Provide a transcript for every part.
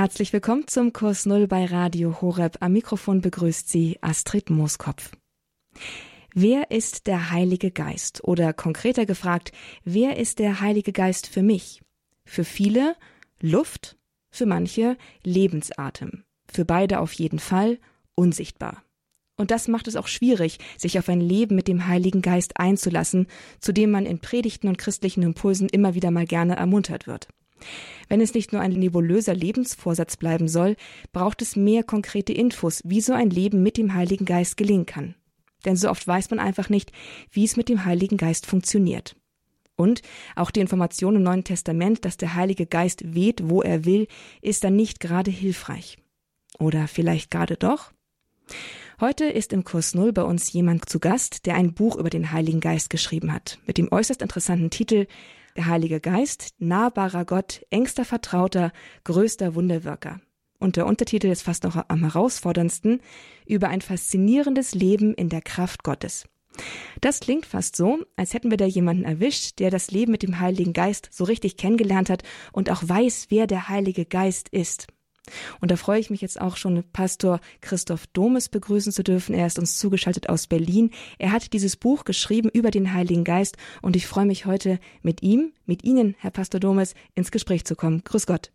Herzlich willkommen zum Kurs Null bei Radio Horeb. Am Mikrofon begrüßt Sie Astrid Mooskopf. Wer ist der Heilige Geist? Oder konkreter gefragt, wer ist der Heilige Geist für mich? Für viele Luft, für manche Lebensatem. Für beide auf jeden Fall unsichtbar. Und das macht es auch schwierig, sich auf ein Leben mit dem Heiligen Geist einzulassen, zu dem man in Predigten und christlichen Impulsen immer wieder mal gerne ermuntert wird. Wenn es nicht nur ein nebulöser Lebensvorsatz bleiben soll, braucht es mehr konkrete Infos, wie so ein Leben mit dem Heiligen Geist gelingen kann. Denn so oft weiß man einfach nicht, wie es mit dem Heiligen Geist funktioniert. Und auch die Information im Neuen Testament, dass der Heilige Geist weht, wo er will, ist dann nicht gerade hilfreich. Oder vielleicht gerade doch? Heute ist im Kurs Null bei uns jemand zu Gast, der ein Buch über den Heiligen Geist geschrieben hat, mit dem äußerst interessanten Titel Der Heilige Geist, nahbarer Gott, engster Vertrauter, größter Wunderwirker. Und der Untertitel ist fast noch am herausforderndsten über ein faszinierendes Leben in der Kraft Gottes. Das klingt fast so, als hätten wir da jemanden erwischt, der das Leben mit dem Heiligen Geist so richtig kennengelernt hat und auch weiß, wer der Heilige Geist ist. Und da freue ich mich jetzt auch schon, Pastor Christoph Domes begrüßen zu dürfen. Er ist uns zugeschaltet aus Berlin. Er hat dieses Buch geschrieben über den Heiligen Geist und ich freue mich heute mit ihm, mit Ihnen, Herr Pastor Domes, ins Gespräch zu kommen. Grüß Gott.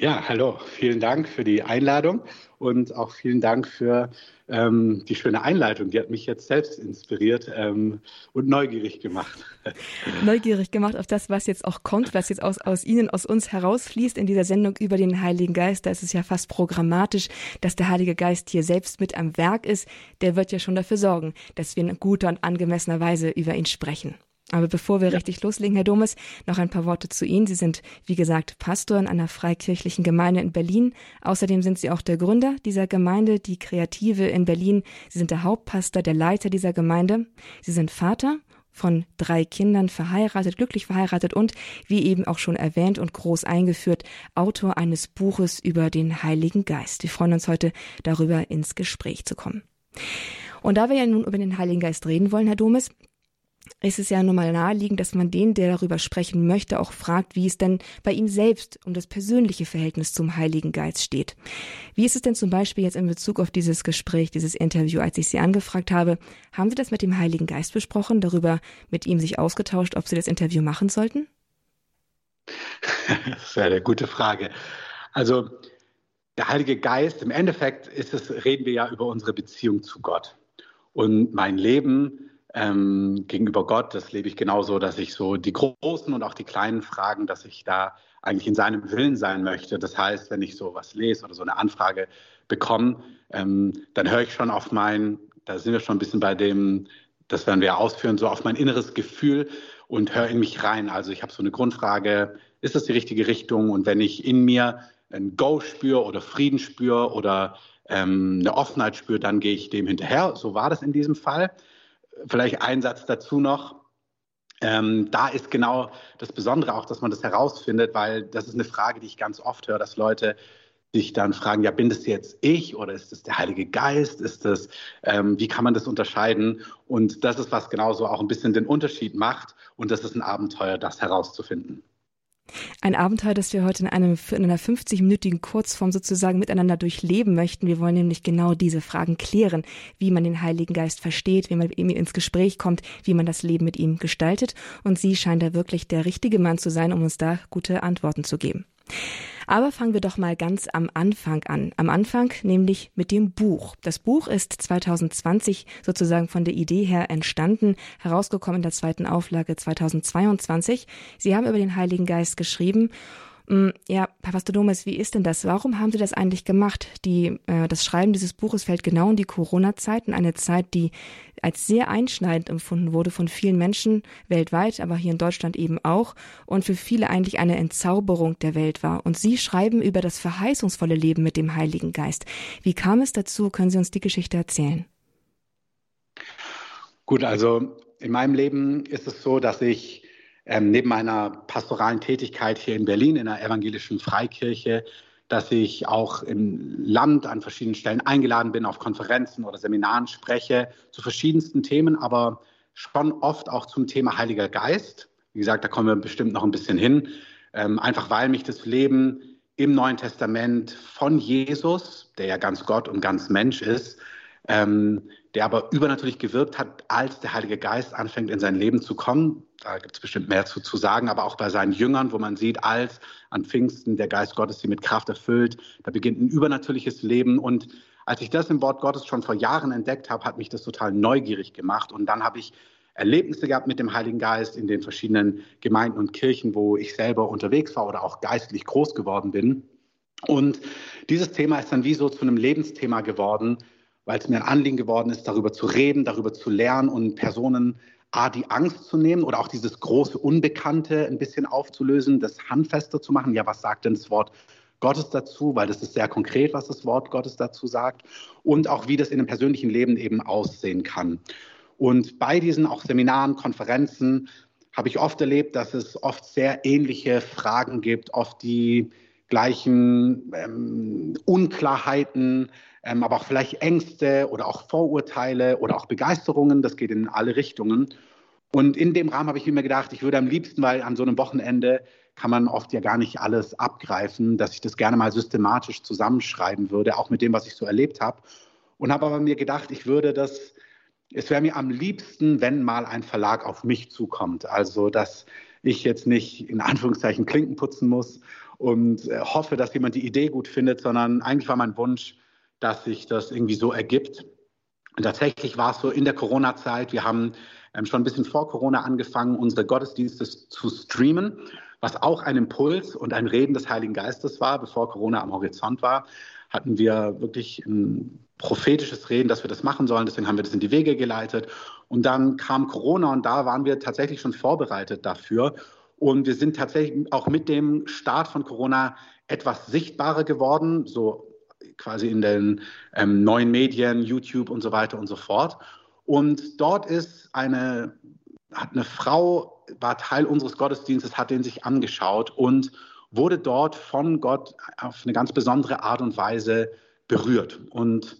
Ja, hallo. Vielen Dank für die Einladung und auch vielen Dank für ähm, die schöne Einleitung. Die hat mich jetzt selbst inspiriert ähm, und neugierig gemacht. Neugierig gemacht auf das, was jetzt auch kommt, was jetzt aus, aus Ihnen, aus uns herausfließt in dieser Sendung über den Heiligen Geist. Da ist es ja fast programmatisch, dass der Heilige Geist hier selbst mit am Werk ist. Der wird ja schon dafür sorgen, dass wir in guter und angemessener Weise über ihn sprechen. Aber bevor wir ja. richtig loslegen, Herr Domes, noch ein paar Worte zu Ihnen. Sie sind, wie gesagt, Pastor in einer freikirchlichen Gemeinde in Berlin. Außerdem sind Sie auch der Gründer dieser Gemeinde, die Kreative in Berlin. Sie sind der Hauptpastor, der Leiter dieser Gemeinde. Sie sind Vater von drei Kindern, verheiratet, glücklich verheiratet und, wie eben auch schon erwähnt und groß eingeführt, Autor eines Buches über den Heiligen Geist. Wir freuen uns heute darüber ins Gespräch zu kommen. Und da wir ja nun über den Heiligen Geist reden wollen, Herr Domes, ist es ja nun mal naheliegend, dass man den, der darüber sprechen möchte, auch fragt, wie es denn bei ihm selbst um das persönliche Verhältnis zum Heiligen Geist steht. Wie ist es denn zum Beispiel jetzt in Bezug auf dieses Gespräch, dieses Interview, als ich Sie angefragt habe, haben Sie das mit dem Heiligen Geist besprochen, darüber mit ihm sich ausgetauscht, ob Sie das Interview machen sollten? Das wäre eine gute Frage. Also der Heilige Geist, im Endeffekt ist es, reden wir ja über unsere Beziehung zu Gott. Und mein Leben ähm, gegenüber Gott, das lebe ich genauso, dass ich so die großen und auch die kleinen Fragen, dass ich da eigentlich in seinem Willen sein möchte. Das heißt, wenn ich so was lese oder so eine Anfrage bekomme, ähm, dann höre ich schon auf mein, da sind wir schon ein bisschen bei dem, das werden wir ausführen, so auf mein inneres Gefühl und höre in mich rein. Also ich habe so eine Grundfrage, ist das die richtige Richtung? Und wenn ich in mir ein Go spüre oder Frieden spüre oder ähm, eine Offenheit spüre, dann gehe ich dem hinterher. So war das in diesem Fall vielleicht ein Satz dazu noch. Ähm, da ist genau das Besondere auch, dass man das herausfindet, weil das ist eine Frage, die ich ganz oft höre, dass Leute sich dann fragen, ja, bin das jetzt ich oder ist das der Heilige Geist? Ist das, ähm, wie kann man das unterscheiden? Und das ist, was genauso auch ein bisschen den Unterschied macht. Und das ist ein Abenteuer, das herauszufinden. Ein Abenteuer, das wir heute in, einem, in einer 50-minütigen Kurzform sozusagen miteinander durchleben möchten. Wir wollen nämlich genau diese Fragen klären, wie man den Heiligen Geist versteht, wie man mit ihm ins Gespräch kommt, wie man das Leben mit ihm gestaltet. Und Sie scheint da wirklich der richtige Mann zu sein, um uns da gute Antworten zu geben. Aber fangen wir doch mal ganz am Anfang an. Am Anfang nämlich mit dem Buch. Das Buch ist 2020 sozusagen von der Idee her entstanden, herausgekommen in der zweiten Auflage 2022. Sie haben über den Heiligen Geist geschrieben ja, Pastor Domes, wie ist denn das? Warum haben Sie das eigentlich gemacht? Die, äh, das Schreiben dieses Buches fällt genau in die Corona-Zeit, in eine Zeit, die als sehr einschneidend empfunden wurde von vielen Menschen weltweit, aber hier in Deutschland eben auch und für viele eigentlich eine Entzauberung der Welt war. Und Sie schreiben über das verheißungsvolle Leben mit dem Heiligen Geist. Wie kam es dazu? Können Sie uns die Geschichte erzählen? Gut, also in meinem Leben ist es so, dass ich ähm, neben meiner pastoralen Tätigkeit hier in Berlin in der evangelischen Freikirche, dass ich auch im Land an verschiedenen Stellen eingeladen bin, auf Konferenzen oder Seminaren spreche zu verschiedensten Themen, aber schon oft auch zum Thema Heiliger Geist. Wie gesagt, da kommen wir bestimmt noch ein bisschen hin. Ähm, einfach weil mich das Leben im Neuen Testament von Jesus, der ja ganz Gott und ganz Mensch ist, ähm, der aber übernatürlich gewirkt hat, als der Heilige Geist anfängt, in sein Leben zu kommen. Da gibt es bestimmt mehr zu, zu sagen, aber auch bei seinen Jüngern, wo man sieht, als an Pfingsten der Geist Gottes sie mit Kraft erfüllt, da beginnt ein übernatürliches Leben. Und als ich das im Wort Gottes schon vor Jahren entdeckt habe, hat mich das total neugierig gemacht. Und dann habe ich Erlebnisse gehabt mit dem Heiligen Geist in den verschiedenen Gemeinden und Kirchen, wo ich selber unterwegs war oder auch geistlich groß geworden bin. Und dieses Thema ist dann wie so zu einem Lebensthema geworden, weil es mir ein Anliegen geworden ist, darüber zu reden, darüber zu lernen und Personen A, die Angst zu nehmen oder auch dieses große Unbekannte ein bisschen aufzulösen, das handfester zu machen. Ja, was sagt denn das Wort Gottes dazu? Weil das ist sehr konkret, was das Wort Gottes dazu sagt. Und auch, wie das in einem persönlichen Leben eben aussehen kann. Und bei diesen auch Seminaren, Konferenzen habe ich oft erlebt, dass es oft sehr ähnliche Fragen gibt, oft die gleichen ähm, Unklarheiten, ähm, aber auch vielleicht Ängste oder auch Vorurteile oder auch Begeisterungen. Das geht in alle Richtungen. Und in dem Rahmen habe ich mir gedacht, ich würde am liebsten, weil an so einem Wochenende kann man oft ja gar nicht alles abgreifen, dass ich das gerne mal systematisch zusammenschreiben würde, auch mit dem, was ich so erlebt habe. Und habe aber mir gedacht, ich würde das, es wäre mir am liebsten, wenn mal ein Verlag auf mich zukommt. Also, dass ich jetzt nicht in Anführungszeichen Klinken putzen muss und äh, hoffe, dass jemand die Idee gut findet, sondern eigentlich war mein Wunsch, dass sich das irgendwie so ergibt. Und tatsächlich war es so in der Corona-Zeit, wir haben ähm, schon ein bisschen vor Corona angefangen, unsere Gottesdienste zu streamen, was auch ein Impuls und ein Reden des Heiligen Geistes war. Bevor Corona am Horizont war, hatten wir wirklich ein prophetisches Reden, dass wir das machen sollen. Deswegen haben wir das in die Wege geleitet. Und dann kam Corona und da waren wir tatsächlich schon vorbereitet dafür. Und wir sind tatsächlich auch mit dem Start von Corona etwas sichtbarer geworden, so quasi in den ähm, neuen Medien, YouTube und so weiter und so fort. Und dort ist eine, hat eine Frau, war Teil unseres Gottesdienstes, hat den sich angeschaut und wurde dort von Gott auf eine ganz besondere Art und Weise berührt. Und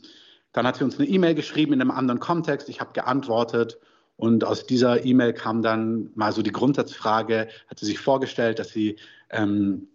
dann hat sie uns eine E-Mail geschrieben in einem anderen Kontext. Ich habe geantwortet. Und aus dieser E-Mail kam dann mal so die Grundsatzfrage, hat sie sich vorgestellt, dass sie ähm,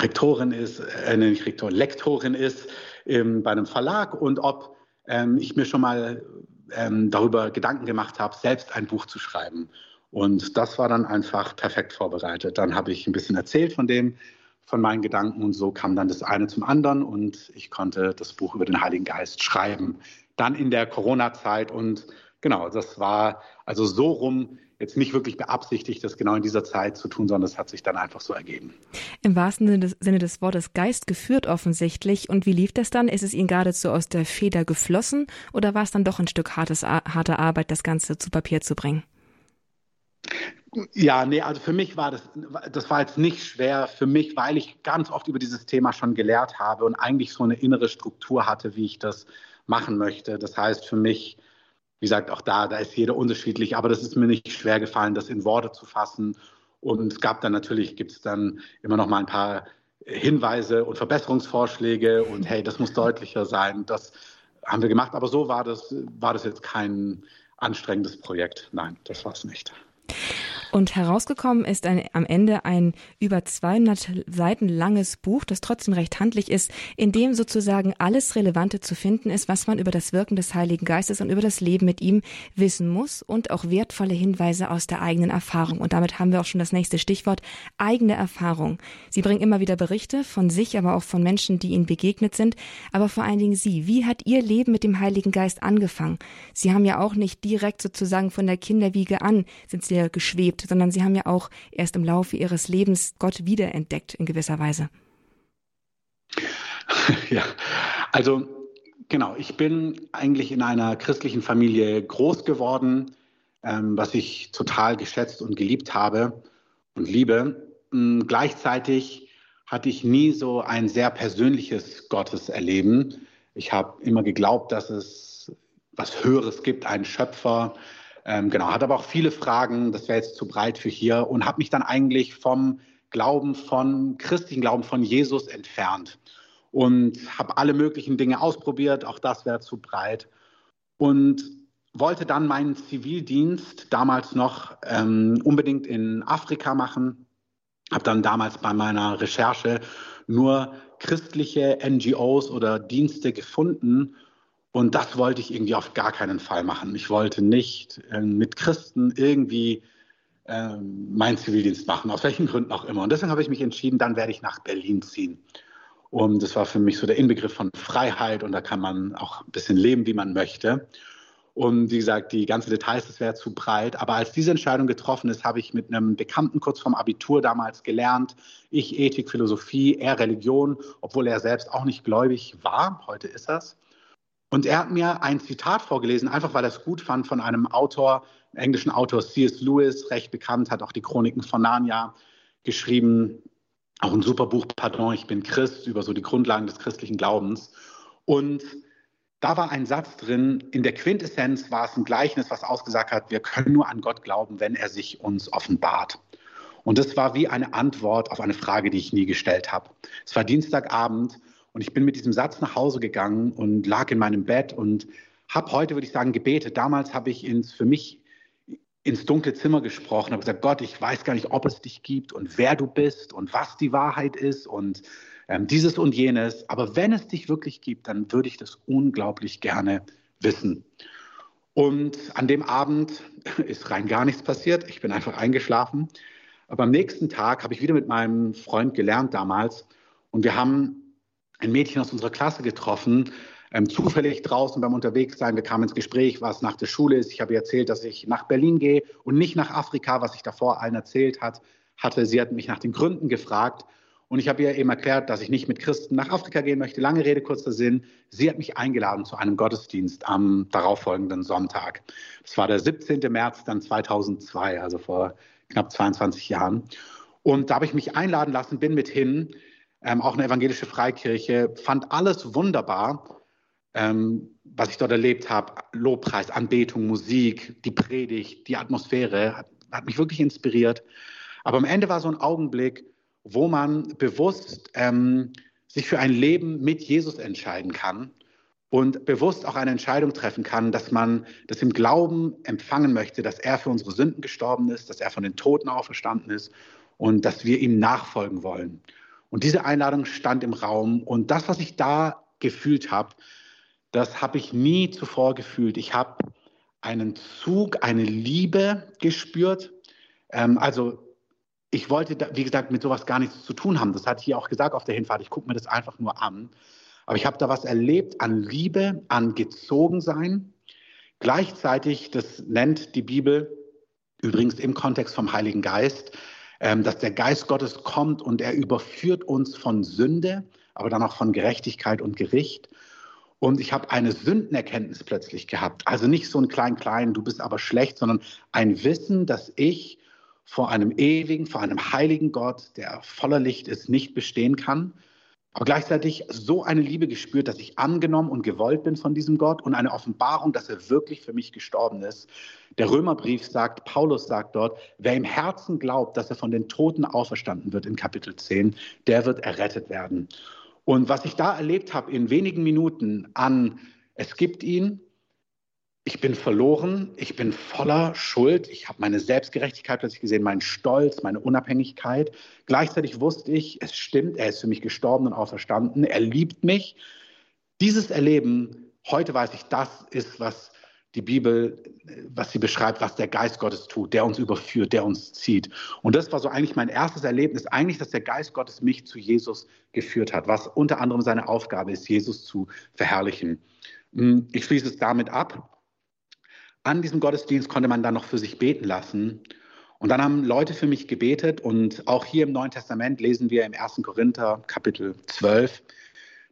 Rektorin ist, äh, nicht Rektorin, Lektorin ist ähm, bei einem Verlag und ob ähm, ich mir schon mal ähm, darüber Gedanken gemacht habe, selbst ein Buch zu schreiben. Und das war dann einfach perfekt vorbereitet. Dann habe ich ein bisschen erzählt von dem, von meinen Gedanken und so kam dann das eine zum anderen und ich konnte das Buch über den Heiligen Geist schreiben. Dann in der Corona-Zeit und genau, das war also so rum jetzt nicht wirklich beabsichtigt, das genau in dieser Zeit zu tun, sondern es hat sich dann einfach so ergeben. Im wahrsten Sinne des, Sinne des Wortes Geist geführt offensichtlich. Und wie lief das dann? Ist es Ihnen geradezu aus der Feder geflossen oder war es dann doch ein Stück hartes, harte Arbeit, das Ganze zu Papier zu bringen? Ja, nee, also für mich war das, das war jetzt nicht schwer für mich, weil ich ganz oft über dieses Thema schon gelehrt habe und eigentlich so eine innere Struktur hatte, wie ich das machen möchte. Das heißt, für mich wie gesagt, auch da, da ist jeder unterschiedlich, aber das ist mir nicht schwer gefallen, das in Worte zu fassen. Und es gab dann natürlich, gibt es dann immer noch mal ein paar Hinweise und Verbesserungsvorschläge und hey, das muss deutlicher sein. Das haben wir gemacht, aber so war das, war das jetzt kein anstrengendes Projekt. Nein, das war es nicht. Und herausgekommen ist ein, am Ende ein über 200 Seiten langes Buch, das trotzdem recht handlich ist, in dem sozusagen alles Relevante zu finden ist, was man über das Wirken des Heiligen Geistes und über das Leben mit ihm wissen muss und auch wertvolle Hinweise aus der eigenen Erfahrung. Und damit haben wir auch schon das nächste Stichwort, eigene Erfahrung. Sie bringen immer wieder Berichte von sich, aber auch von Menschen, die ihnen begegnet sind, aber vor allen Dingen Sie. Wie hat Ihr Leben mit dem Heiligen Geist angefangen? Sie haben ja auch nicht direkt sozusagen von der Kinderwiege an, sind Sie ja geschwebt erlebt, sondern sie haben ja auch erst im Laufe ihres Lebens Gott wiederentdeckt in gewisser Weise. Ja, also genau, ich bin eigentlich in einer christlichen Familie groß geworden, ähm, was ich total geschätzt und geliebt habe und liebe. Ähm, gleichzeitig hatte ich nie so ein sehr persönliches Gotteserleben. Ich habe immer geglaubt, dass es was Höheres gibt, einen Schöpfer, ähm, genau, hat aber auch viele Fragen, das wäre jetzt zu breit für hier und habe mich dann eigentlich vom Glauben von, christlichen Glauben von Jesus entfernt und habe alle möglichen Dinge ausprobiert, auch das wäre zu breit. Und wollte dann meinen Zivildienst damals noch ähm, unbedingt in Afrika machen, habe dann damals bei meiner Recherche nur christliche NGOs oder Dienste gefunden. Und das wollte ich irgendwie auf gar keinen Fall machen. Ich wollte nicht äh, mit Christen irgendwie äh, meinen Zivildienst machen, aus welchen Gründen auch immer. Und deswegen habe ich mich entschieden, dann werde ich nach Berlin ziehen. Und das war für mich so der Inbegriff von Freiheit und da kann man auch ein bisschen leben, wie man möchte. Und wie gesagt, die ganzen Details, das wäre zu breit. Aber als diese Entscheidung getroffen ist, habe ich mit einem Bekannten kurz vorm Abitur damals gelernt. Ich Ethik, Philosophie, er Religion, obwohl er selbst auch nicht gläubig war. Heute ist das. Und er hat mir ein Zitat vorgelesen, einfach weil er es gut fand, von einem Autor, englischen Autor C.S. Lewis, recht bekannt, hat auch die Chroniken von Narnia geschrieben. Auch ein super Buch, Pardon, ich bin Christ, über so die Grundlagen des christlichen Glaubens. Und da war ein Satz drin, in der Quintessenz war es ein Gleichnis, was ausgesagt hat, wir können nur an Gott glauben, wenn er sich uns offenbart. Und das war wie eine Antwort auf eine Frage, die ich nie gestellt habe. Es war Dienstagabend und ich bin mit diesem Satz nach Hause gegangen und lag in meinem Bett und habe heute, würde ich sagen, gebetet. Damals habe ich ins, für mich ins dunkle Zimmer gesprochen, habe gesagt, Gott, ich weiß gar nicht, ob es dich gibt und wer du bist und was die Wahrheit ist und ähm, dieses und jenes. Aber wenn es dich wirklich gibt, dann würde ich das unglaublich gerne wissen. Und an dem Abend ist rein gar nichts passiert. Ich bin einfach eingeschlafen. Aber am nächsten Tag habe ich wieder mit meinem Freund gelernt damals. Und wir haben ein Mädchen aus unserer Klasse getroffen, ähm, zufällig draußen beim Unterwegssein. Wir kamen ins Gespräch, was nach der Schule ist. Ich habe ihr erzählt, dass ich nach Berlin gehe und nicht nach Afrika, was ich davor allen erzählt hat, hatte. Sie hat mich nach den Gründen gefragt. Und ich habe ihr eben erklärt, dass ich nicht mit Christen nach Afrika gehen möchte. Lange Rede, kurzer Sinn. Sie hat mich eingeladen zu einem Gottesdienst am darauffolgenden Sonntag. Das war der 17. März dann 2002, also vor knapp 22 Jahren. Und da habe ich mich einladen lassen, bin mit hin, ähm, auch eine evangelische Freikirche, fand alles wunderbar, ähm, was ich dort erlebt habe. Lobpreis, Anbetung, Musik, die Predigt, die Atmosphäre, hat, hat mich wirklich inspiriert. Aber am Ende war so ein Augenblick, wo man bewusst ähm, sich für ein Leben mit Jesus entscheiden kann und bewusst auch eine Entscheidung treffen kann, dass man das im Glauben empfangen möchte, dass er für unsere Sünden gestorben ist, dass er von den Toten auferstanden ist und dass wir ihm nachfolgen wollen. Und diese Einladung stand im Raum und das, was ich da gefühlt habe, das habe ich nie zuvor gefühlt. Ich habe einen Zug, eine Liebe gespürt. Ähm, also ich wollte, da, wie gesagt, mit sowas gar nichts zu tun haben. Das hatte ich hier auch gesagt auf der Hinfahrt. Ich gucke mir das einfach nur an. Aber ich habe da was erlebt an Liebe, an Gezogensein. Gleichzeitig, das nennt die Bibel übrigens im Kontext vom Heiligen Geist, dass der Geist Gottes kommt und er überführt uns von Sünde, aber dann auch von Gerechtigkeit und Gericht. Und ich habe eine Sündenerkenntnis plötzlich gehabt. Also nicht so ein klein-klein, du bist aber schlecht, sondern ein Wissen, dass ich vor einem ewigen, vor einem heiligen Gott, der voller Licht ist, nicht bestehen kann. Aber gleichzeitig so eine Liebe gespürt, dass ich angenommen und gewollt bin von diesem Gott und eine Offenbarung, dass er wirklich für mich gestorben ist. Der Römerbrief sagt, Paulus sagt dort, wer im Herzen glaubt, dass er von den Toten auferstanden wird in Kapitel 10, der wird errettet werden. Und was ich da erlebt habe in wenigen Minuten an, es gibt ihn, ich bin verloren, ich bin voller Schuld, ich habe meine Selbstgerechtigkeit plötzlich gesehen, meinen Stolz, meine Unabhängigkeit. Gleichzeitig wusste ich, es stimmt, er ist für mich gestorben und auferstanden, er liebt mich. Dieses Erleben, heute weiß ich, das ist, was die Bibel, was sie beschreibt, was der Geist Gottes tut, der uns überführt, der uns zieht. Und das war so eigentlich mein erstes Erlebnis, eigentlich, dass der Geist Gottes mich zu Jesus geführt hat, was unter anderem seine Aufgabe ist, Jesus zu verherrlichen. Hm, ich schließe es damit ab an diesem Gottesdienst konnte man dann noch für sich beten lassen. Und dann haben Leute für mich gebetet und auch hier im Neuen Testament lesen wir im 1. Korinther Kapitel 12,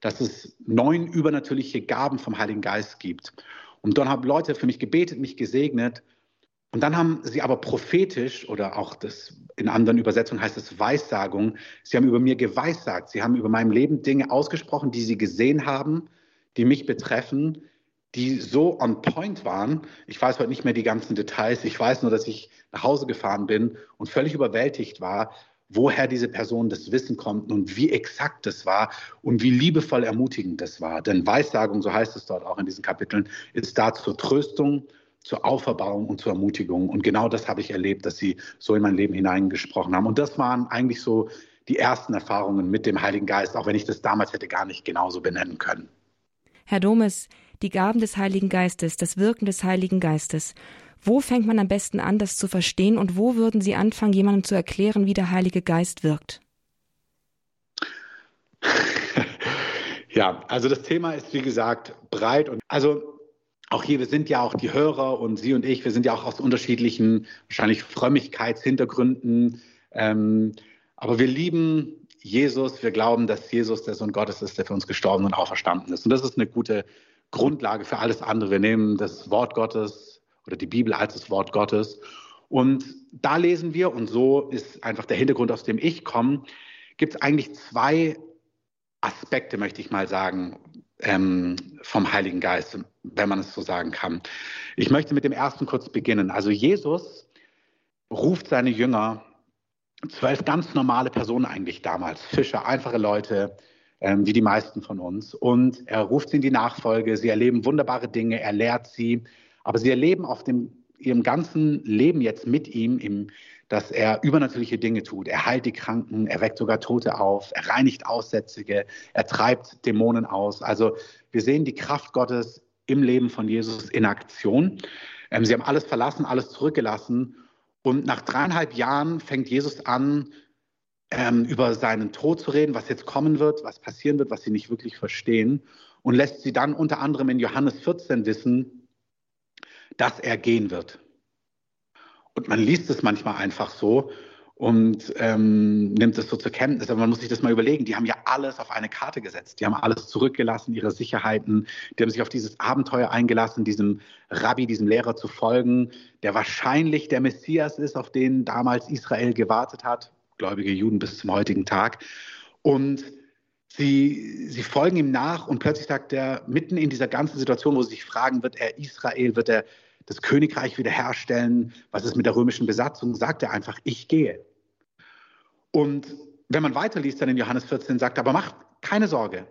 dass es neun übernatürliche Gaben vom Heiligen Geist gibt. Und dann haben Leute für mich gebetet, mich gesegnet. Und dann haben sie aber prophetisch oder auch das in anderen Übersetzungen heißt es Weissagung. Sie haben über mir geweissagt. Sie haben über meinem Leben Dinge ausgesprochen, die sie gesehen haben, die mich betreffen, die so on point waren. Ich weiß heute nicht mehr die ganzen Details. Ich weiß nur, dass ich nach Hause gefahren bin und völlig überwältigt war, woher diese Personen das Wissen konnten und wie exakt das war und wie liebevoll ermutigend das war. Denn Weissagung, so heißt es dort auch in diesen Kapiteln, ist da zur Tröstung, zur Auferbauung und zur Ermutigung. Und genau das habe ich erlebt, dass sie so in mein Leben hineingesprochen haben. Und das waren eigentlich so die ersten Erfahrungen mit dem Heiligen Geist, auch wenn ich das damals hätte gar nicht genauso benennen können. Herr Domes, die Gaben des Heiligen Geistes, das Wirken des Heiligen Geistes. Wo fängt man am besten an, das zu verstehen und wo würden Sie anfangen, jemandem zu erklären, wie der Heilige Geist wirkt? Ja, also das Thema ist wie gesagt breit und also auch hier, wir sind ja auch die Hörer und Sie und ich, wir sind ja auch aus unterschiedlichen, wahrscheinlich Frömmigkeitshintergründen. Ähm, aber wir lieben Jesus, wir glauben, dass Jesus der Sohn Gottes ist, der für uns gestorben und auferstanden ist. Und das ist eine gute Grundlage für alles andere. Wir nehmen das Wort Gottes oder die Bibel als das Wort Gottes. Und da lesen wir, und so ist einfach der Hintergrund, aus dem ich komme, gibt es eigentlich zwei Aspekte, möchte ich mal sagen, ähm, vom Heiligen Geist, wenn man es so sagen kann. Ich möchte mit dem ersten kurz beginnen. Also Jesus ruft seine Jünger, zwölf ganz normale Personen eigentlich damals, Fischer, einfache Leute, ähm, wie die meisten von uns. Und er ruft sie in die Nachfolge, sie erleben wunderbare Dinge, er lehrt sie, aber sie erleben auf dem, ihrem ganzen Leben jetzt mit ihm im dass er übernatürliche Dinge tut. Er heilt die Kranken, er weckt sogar Tote auf, er reinigt Aussätzige, er treibt Dämonen aus. Also wir sehen die Kraft Gottes im Leben von Jesus in Aktion. Ähm, sie haben alles verlassen, alles zurückgelassen. Und nach dreieinhalb Jahren fängt Jesus an, ähm, über seinen Tod zu reden, was jetzt kommen wird, was passieren wird, was sie nicht wirklich verstehen. Und lässt sie dann unter anderem in Johannes 14 wissen, dass er gehen wird. Und man liest es manchmal einfach so und ähm, nimmt es so zur Kenntnis. Aber man muss sich das mal überlegen. Die haben ja alles auf eine Karte gesetzt. Die haben alles zurückgelassen, ihre Sicherheiten. Die haben sich auf dieses Abenteuer eingelassen, diesem Rabbi, diesem Lehrer zu folgen, der wahrscheinlich der Messias ist, auf den damals Israel gewartet hat, gläubige Juden bis zum heutigen Tag. Und Sie, sie, folgen ihm nach und plötzlich sagt er, mitten in dieser ganzen Situation, wo sie sich fragen, wird er Israel, wird er das Königreich wiederherstellen, was ist mit der römischen Besatzung, sagt er einfach, ich gehe. Und wenn man weiterliest, dann in Johannes 14 sagt er, aber macht keine Sorge.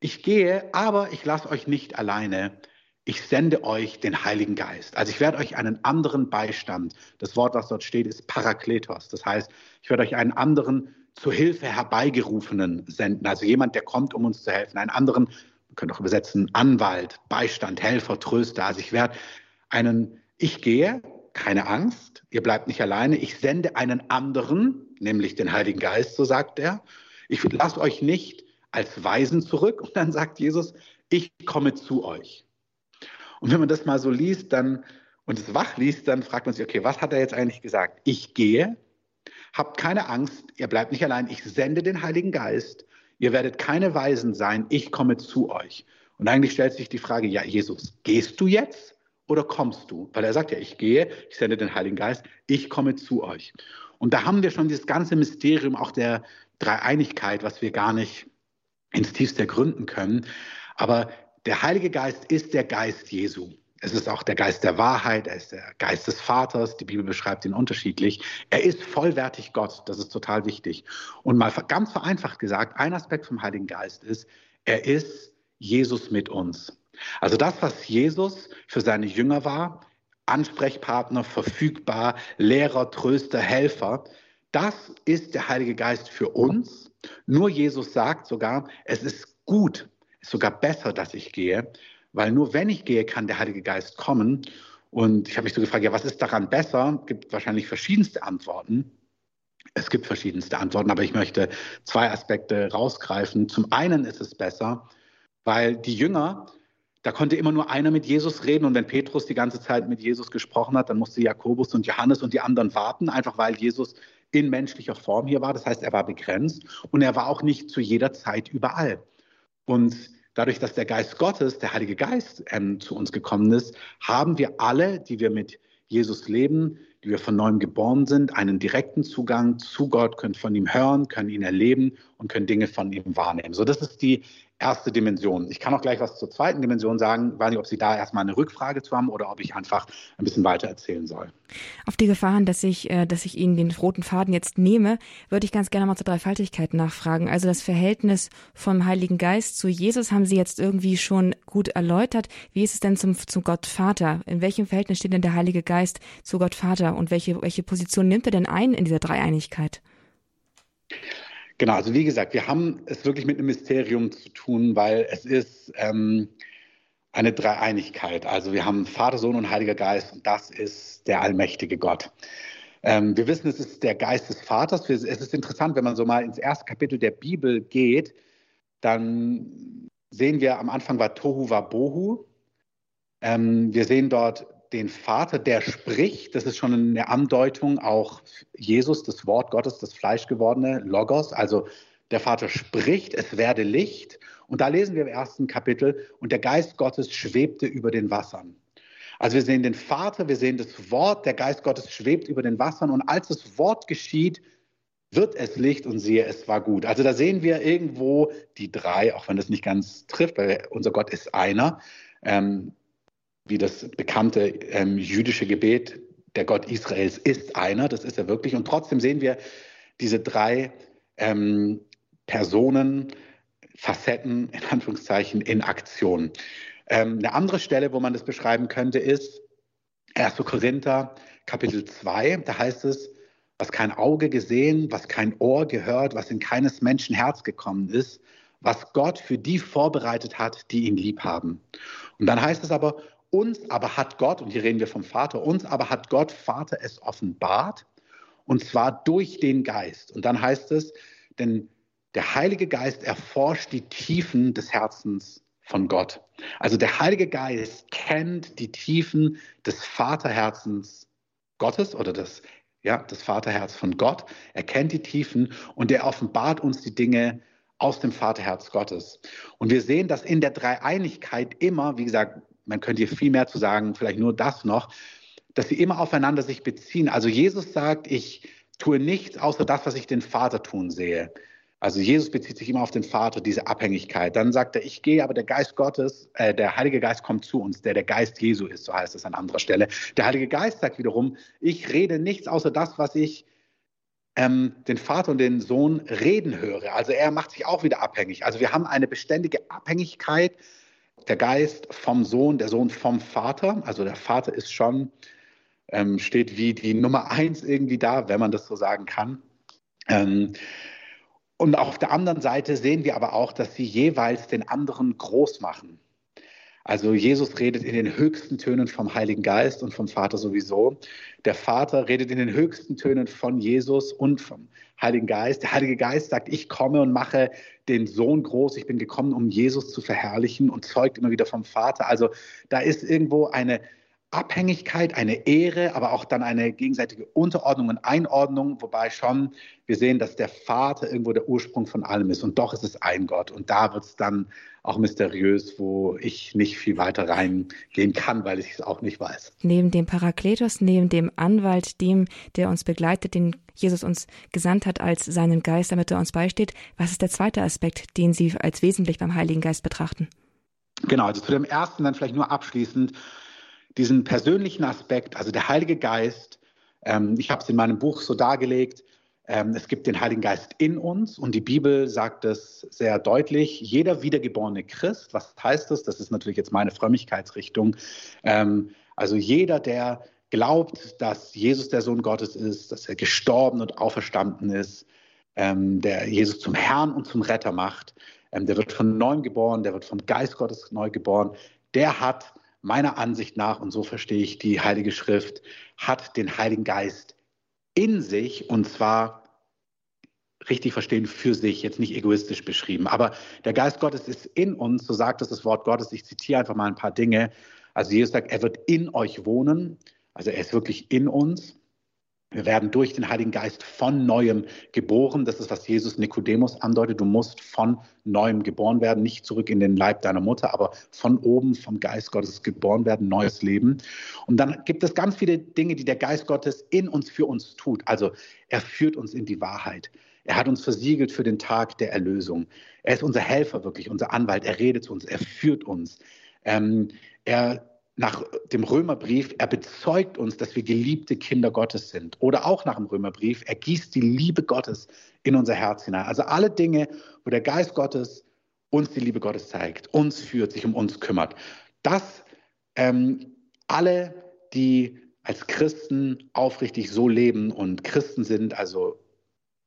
Ich gehe, aber ich lasse euch nicht alleine. Ich sende euch den Heiligen Geist. Also ich werde euch einen anderen Beistand. Das Wort, was dort steht, ist Parakletos. Das heißt, ich werde euch einen anderen zur Hilfe herbeigerufenen senden. Also jemand, der kommt, um uns zu helfen. Einen anderen, wir können auch übersetzen, Anwalt, Beistand, Helfer, Tröster. Also ich werde einen Ich gehe, keine Angst, ihr bleibt nicht alleine, ich sende einen anderen, nämlich den Heiligen Geist, so sagt er. Ich lasse euch nicht als Weisen zurück und dann sagt Jesus, ich komme zu euch. Und wenn man das mal so liest, dann und es wach liest, dann fragt man sich, okay, was hat er jetzt eigentlich gesagt? Ich gehe, habt keine Angst, ihr bleibt nicht allein, ich sende den Heiligen Geist, ihr werdet keine Weisen sein, ich komme zu euch. Und eigentlich stellt sich die Frage, ja, Jesus, gehst du jetzt? oder kommst du? Weil er sagt ja, ich gehe, ich sende den Heiligen Geist, ich komme zu euch. Und da haben wir schon dieses ganze Mysterium auch der Dreieinigkeit, was wir gar nicht ins Tiefste ergründen können. Aber der Heilige Geist ist der Geist Jesu. Es ist auch der Geist der Wahrheit, er ist der Geist des Vaters, die Bibel beschreibt ihn unterschiedlich. Er ist vollwertig Gott, das ist total wichtig. Und mal ganz vereinfacht gesagt, ein Aspekt vom Heiligen Geist ist, er ist Jesus mit uns. Also das, was Jesus für seine Jünger war, Ansprechpartner, verfügbar, Lehrer, Tröster, Helfer, das ist der Heilige Geist für uns. Nur Jesus sagt sogar, es ist gut, ist sogar besser, dass ich gehe, weil nur wenn ich gehe, kann der Heilige Geist kommen. Und ich habe mich so gefragt, ja, was ist daran besser? Es gibt wahrscheinlich verschiedenste Antworten. Es gibt verschiedenste Antworten, aber ich möchte zwei Aspekte rausgreifen. Zum einen ist es besser, weil die Jünger da konnte immer nur einer mit Jesus reden und wenn Petrus die ganze Zeit mit Jesus gesprochen hat, dann musste Jakobus und Johannes und die anderen warten, einfach weil Jesus in menschlicher Form hier war. Das heißt, er war begrenzt und er war auch nicht zu jeder Zeit überall. Und dadurch, dass der Geist Gottes, der Heilige Geist, ähm, zu uns gekommen ist, haben wir alle, die wir mit Jesus leben, die wir von neuem geboren sind, einen direkten Zugang zu Gott, können von ihm hören, können ihn erleben und können Dinge von ihm wahrnehmen. So, das ist die erste Dimension. Ich kann auch gleich was zur zweiten Dimension sagen. Ich weiß nicht, ob Sie da erstmal eine Rückfrage zu haben oder ob ich einfach ein bisschen weiter erzählen soll. Auf die Gefahren, dass ich, äh, dass ich Ihnen den roten Faden jetzt nehme, würde ich ganz gerne mal zur Dreifaltigkeit nachfragen. Also das Verhältnis vom Heiligen Geist zu Jesus haben Sie jetzt irgendwie schon gut erläutert. Wie ist es denn zum, zu Gott Vater? In welchem Verhältnis steht denn der Heilige Geist zu Gott Vater und welche, welche Position nimmt er denn ein in dieser Dreieinigkeit? Genau, also wie gesagt, wir haben es wirklich mit einem Mysterium zu tun, weil es ist ähm, eine Dreieinigkeit. Also wir haben Vater, Sohn und Heiliger Geist und das ist der allmächtige Gott. Ähm, wir wissen, es ist der Geist des Vaters. Es ist interessant, wenn man so mal ins erste Kapitel der Bibel geht, dann sehen wir, am Anfang war Tohu Wabohu. Ähm, wir sehen dort den Vater, der spricht. Das ist schon eine Andeutung, auch Jesus, das Wort Gottes, das Fleischgewordene, Logos. Also der Vater spricht, es werde Licht. Und da lesen wir im ersten Kapitel, und der Geist Gottes schwebte über den Wassern. Also wir sehen den Vater, wir sehen das Wort, der Geist Gottes schwebt über den Wassern. Und als das Wort geschieht, wird es Licht und siehe, es war gut. Also da sehen wir irgendwo die drei, auch wenn das nicht ganz trifft, weil unser Gott ist einer. Ähm, wie das bekannte ähm, jüdische Gebet, der Gott Israels ist einer, das ist er wirklich. Und trotzdem sehen wir diese drei ähm, Personen, Facetten, in Anführungszeichen, in Aktion. Ähm, eine andere Stelle, wo man das beschreiben könnte, ist 1. Korinther, Kapitel 2. Da heißt es, was kein Auge gesehen, was kein Ohr gehört, was in keines Menschen Herz gekommen ist, was Gott für die vorbereitet hat, die ihn lieb haben. Und dann heißt es aber, uns aber hat Gott, und hier reden wir vom Vater, uns aber hat Gott, Vater, es offenbart, und zwar durch den Geist. Und dann heißt es, denn der Heilige Geist erforscht die Tiefen des Herzens von Gott. Also der Heilige Geist kennt die Tiefen des Vaterherzens Gottes oder des, ja, des Vaterherz von Gott. Er kennt die Tiefen und er offenbart uns die Dinge aus dem Vaterherz Gottes. Und wir sehen, dass in der Dreieinigkeit immer, wie gesagt, man könnte hier viel mehr zu sagen, vielleicht nur das noch, dass sie immer aufeinander sich beziehen. Also Jesus sagt, ich tue nichts außer das, was ich den Vater tun sehe. Also Jesus bezieht sich immer auf den Vater, diese Abhängigkeit. Dann sagt er, ich gehe, aber der Geist Gottes, äh, der Heilige Geist kommt zu uns, der der Geist Jesu ist, so heißt es an anderer Stelle. Der Heilige Geist sagt wiederum, ich rede nichts außer das, was ich ähm, den Vater und den Sohn reden höre. Also er macht sich auch wieder abhängig. Also wir haben eine beständige Abhängigkeit der Geist vom Sohn, der Sohn vom Vater. Also der Vater ist schon, ähm, steht wie die Nummer eins irgendwie da, wenn man das so sagen kann. Ähm, und auf der anderen Seite sehen wir aber auch, dass sie jeweils den anderen groß machen. Also Jesus redet in den höchsten Tönen vom Heiligen Geist und vom Vater sowieso. Der Vater redet in den höchsten Tönen von Jesus und vom Heiligen Geist. Der Heilige Geist sagt, ich komme und mache den Sohn groß. Ich bin gekommen, um Jesus zu verherrlichen und zeugt immer wieder vom Vater. Also da ist irgendwo eine Abhängigkeit, eine Ehre, aber auch dann eine gegenseitige Unterordnung und Einordnung, wobei schon wir sehen, dass der Vater irgendwo der Ursprung von allem ist und doch ist es ein Gott und da wird es dann auch mysteriös, wo ich nicht viel weiter reingehen kann, weil ich es auch nicht weiß. Neben dem Parakletos, neben dem Anwalt, dem, der uns begleitet, den Jesus uns gesandt hat als seinen Geist, damit er uns beisteht, was ist der zweite Aspekt, den Sie als wesentlich beim Heiligen Geist betrachten? Genau, also zu dem ersten dann vielleicht nur abschließend diesen persönlichen Aspekt, also der Heilige Geist, ähm, ich habe es in meinem Buch so dargelegt, ähm, es gibt den Heiligen Geist in uns und die Bibel sagt es sehr deutlich. Jeder wiedergeborene Christ, was heißt das? Das ist natürlich jetzt meine Frömmigkeitsrichtung. Ähm, also jeder, der glaubt, dass Jesus der Sohn Gottes ist, dass er gestorben und auferstanden ist, ähm, der Jesus zum Herrn und zum Retter macht, ähm, der wird von neuem geboren, der wird vom Geist Gottes neu geboren, der hat meiner Ansicht nach, und so verstehe ich die Heilige Schrift, hat den Heiligen Geist in sich und zwar richtig verstehen für sich, jetzt nicht egoistisch beschrieben. Aber der Geist Gottes ist in uns, so sagt es das Wort Gottes. Ich zitiere einfach mal ein paar Dinge. Also Jesus sagt, er wird in euch wohnen. Also er ist wirklich in uns. Wir werden durch den Heiligen Geist von neuem geboren. Das ist, was Jesus Nikodemus andeutet. Du musst von neuem geboren werden, nicht zurück in den Leib deiner Mutter, aber von oben vom Geist Gottes geboren werden, neues Leben. Und dann gibt es ganz viele Dinge, die der Geist Gottes in uns für uns tut. Also er führt uns in die Wahrheit. Er hat uns versiegelt für den Tag der Erlösung. Er ist unser Helfer wirklich, unser Anwalt. Er redet zu uns, er führt uns. Ähm, er nach dem Römerbrief, er bezeugt uns, dass wir geliebte Kinder Gottes sind. Oder auch nach dem Römerbrief, er gießt die Liebe Gottes in unser Herz hinein. Also alle Dinge, wo der Geist Gottes uns die Liebe Gottes zeigt, uns führt, sich um uns kümmert. Das ähm, alle, die als Christen aufrichtig so leben und Christen sind, also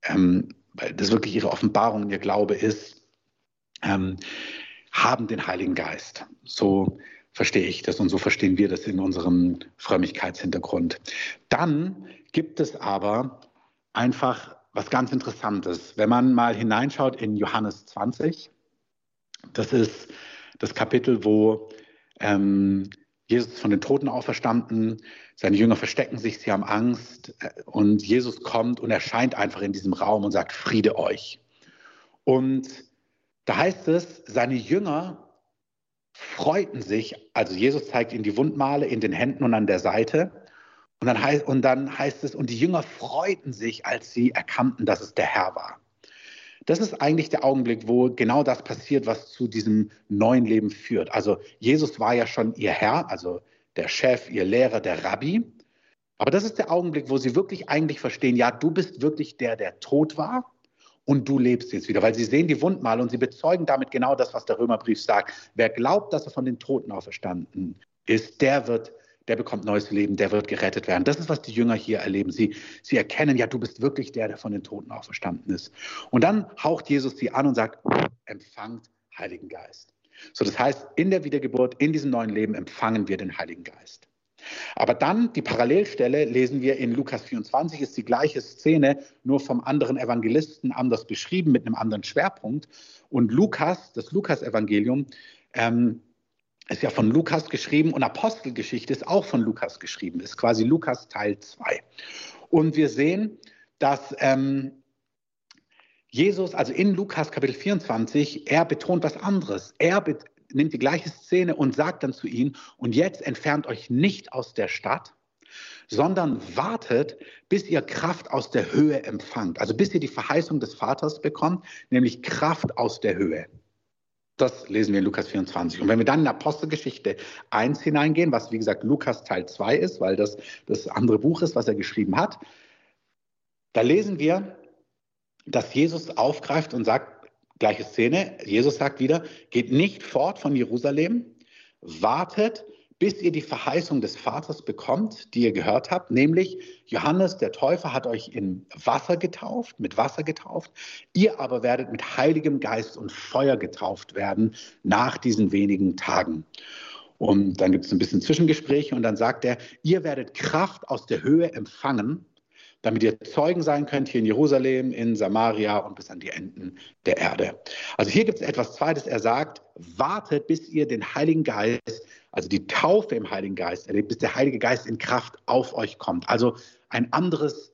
ähm, weil das wirklich ihre Offenbarung, ihr Glaube ist, ähm, haben den Heiligen Geist. So verstehe ich das und so verstehen wir das in unserem Frömmigkeitshintergrund. Dann gibt es aber einfach was ganz Interessantes. Wenn man mal hineinschaut in Johannes 20, das ist das Kapitel, wo ähm, Jesus von den Toten auferstanden, seine Jünger verstecken sich, sie haben Angst äh, und Jesus kommt und erscheint einfach in diesem Raum und sagt, Friede euch. Und da heißt es, seine Jünger freuten sich, also Jesus zeigt ihnen die Wundmale in den Händen und an der Seite. Und dann, heißt, und dann heißt es, und die Jünger freuten sich, als sie erkannten, dass es der Herr war. Das ist eigentlich der Augenblick, wo genau das passiert, was zu diesem neuen Leben führt. Also Jesus war ja schon ihr Herr, also der Chef, ihr Lehrer, der Rabbi. Aber das ist der Augenblick, wo sie wirklich eigentlich verstehen, ja, du bist wirklich der, der tot war und du lebst jetzt wieder, weil sie sehen die Wundmale und sie bezeugen damit genau das, was der Römerbrief sagt. Wer glaubt, dass er von den Toten auferstanden ist, der wird der bekommt neues Leben, der wird gerettet werden. Das ist, was die Jünger hier erleben. Sie, sie erkennen, ja, du bist wirklich der, der von den Toten auferstanden ist. Und dann haucht Jesus sie an und sagt, empfangt Heiligen Geist. So, das heißt, in der Wiedergeburt, in diesem neuen Leben empfangen wir den Heiligen Geist. Aber dann die Parallelstelle lesen wir in Lukas 24, ist die gleiche Szene, nur vom anderen Evangelisten anders beschrieben, mit einem anderen Schwerpunkt. Und Lukas, das Lukas-Evangelium, ähm, ist ja von Lukas geschrieben und Apostelgeschichte ist auch von Lukas geschrieben, ist quasi Lukas Teil 2. Und wir sehen, dass ähm, Jesus, also in Lukas Kapitel 24, er betont was anderes. Er nimmt die gleiche Szene und sagt dann zu ihnen, und jetzt entfernt euch nicht aus der Stadt, sondern wartet, bis ihr Kraft aus der Höhe empfangt. Also bis ihr die Verheißung des Vaters bekommt, nämlich Kraft aus der Höhe. Das lesen wir in Lukas 24. Und wenn wir dann in Apostelgeschichte 1 hineingehen, was wie gesagt Lukas Teil 2 ist, weil das das andere Buch ist, was er geschrieben hat, da lesen wir, dass Jesus aufgreift und sagt, Gleiche Szene. Jesus sagt wieder, geht nicht fort von Jerusalem, wartet, bis ihr die Verheißung des Vaters bekommt, die ihr gehört habt, nämlich Johannes der Täufer hat euch in Wasser getauft, mit Wasser getauft, ihr aber werdet mit heiligem Geist und Feuer getauft werden nach diesen wenigen Tagen. Und dann gibt es ein bisschen Zwischengespräche und dann sagt er, ihr werdet Kraft aus der Höhe empfangen damit ihr Zeugen sein könnt hier in Jerusalem, in Samaria und bis an die Enden der Erde. Also hier gibt es etwas Zweites. Er sagt, wartet, bis ihr den Heiligen Geist, also die Taufe im Heiligen Geist erlebt, bis der Heilige Geist in Kraft auf euch kommt. Also ein anderes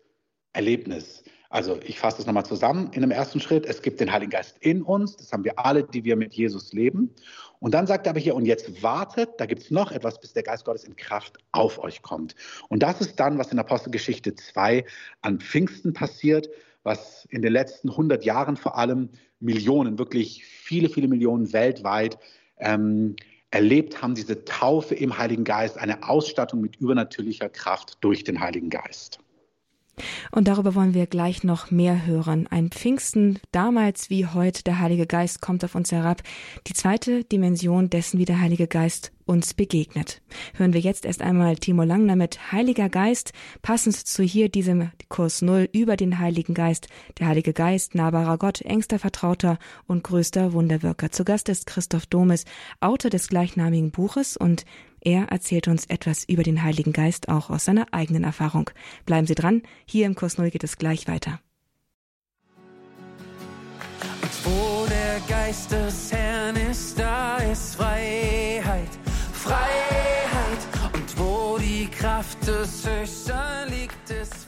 Erlebnis. Also ich fasse das nochmal zusammen in dem ersten Schritt. Es gibt den Heiligen Geist in uns, das haben wir alle, die wir mit Jesus leben. Und dann sagt er aber hier, und jetzt wartet, da gibt es noch etwas, bis der Geist Gottes in Kraft auf euch kommt. Und das ist dann, was in Apostelgeschichte 2 an Pfingsten passiert, was in den letzten 100 Jahren vor allem Millionen, wirklich viele, viele Millionen weltweit ähm, erlebt haben, diese Taufe im Heiligen Geist, eine Ausstattung mit übernatürlicher Kraft durch den Heiligen Geist. Und darüber wollen wir gleich noch mehr hören. Ein Pfingsten, damals wie heute, der Heilige Geist kommt auf uns herab. Die zweite Dimension dessen, wie der Heilige Geist uns begegnet. Hören wir jetzt erst einmal Timo Langner mit Heiliger Geist, passend zu hier diesem Kurs Null über den Heiligen Geist. Der Heilige Geist, nahbarer Gott, engster Vertrauter und größter Wunderwirker. Zu Gast ist Christoph Domes, Autor des gleichnamigen Buches und er erzählt uns etwas über den Heiligen Geist auch aus seiner eigenen Erfahrung. Bleiben Sie dran, hier im Kurs Null geht es gleich weiter. Und wo der Geist des Herrn ist, da ist Freiheit. Des Höchsten liegt, ist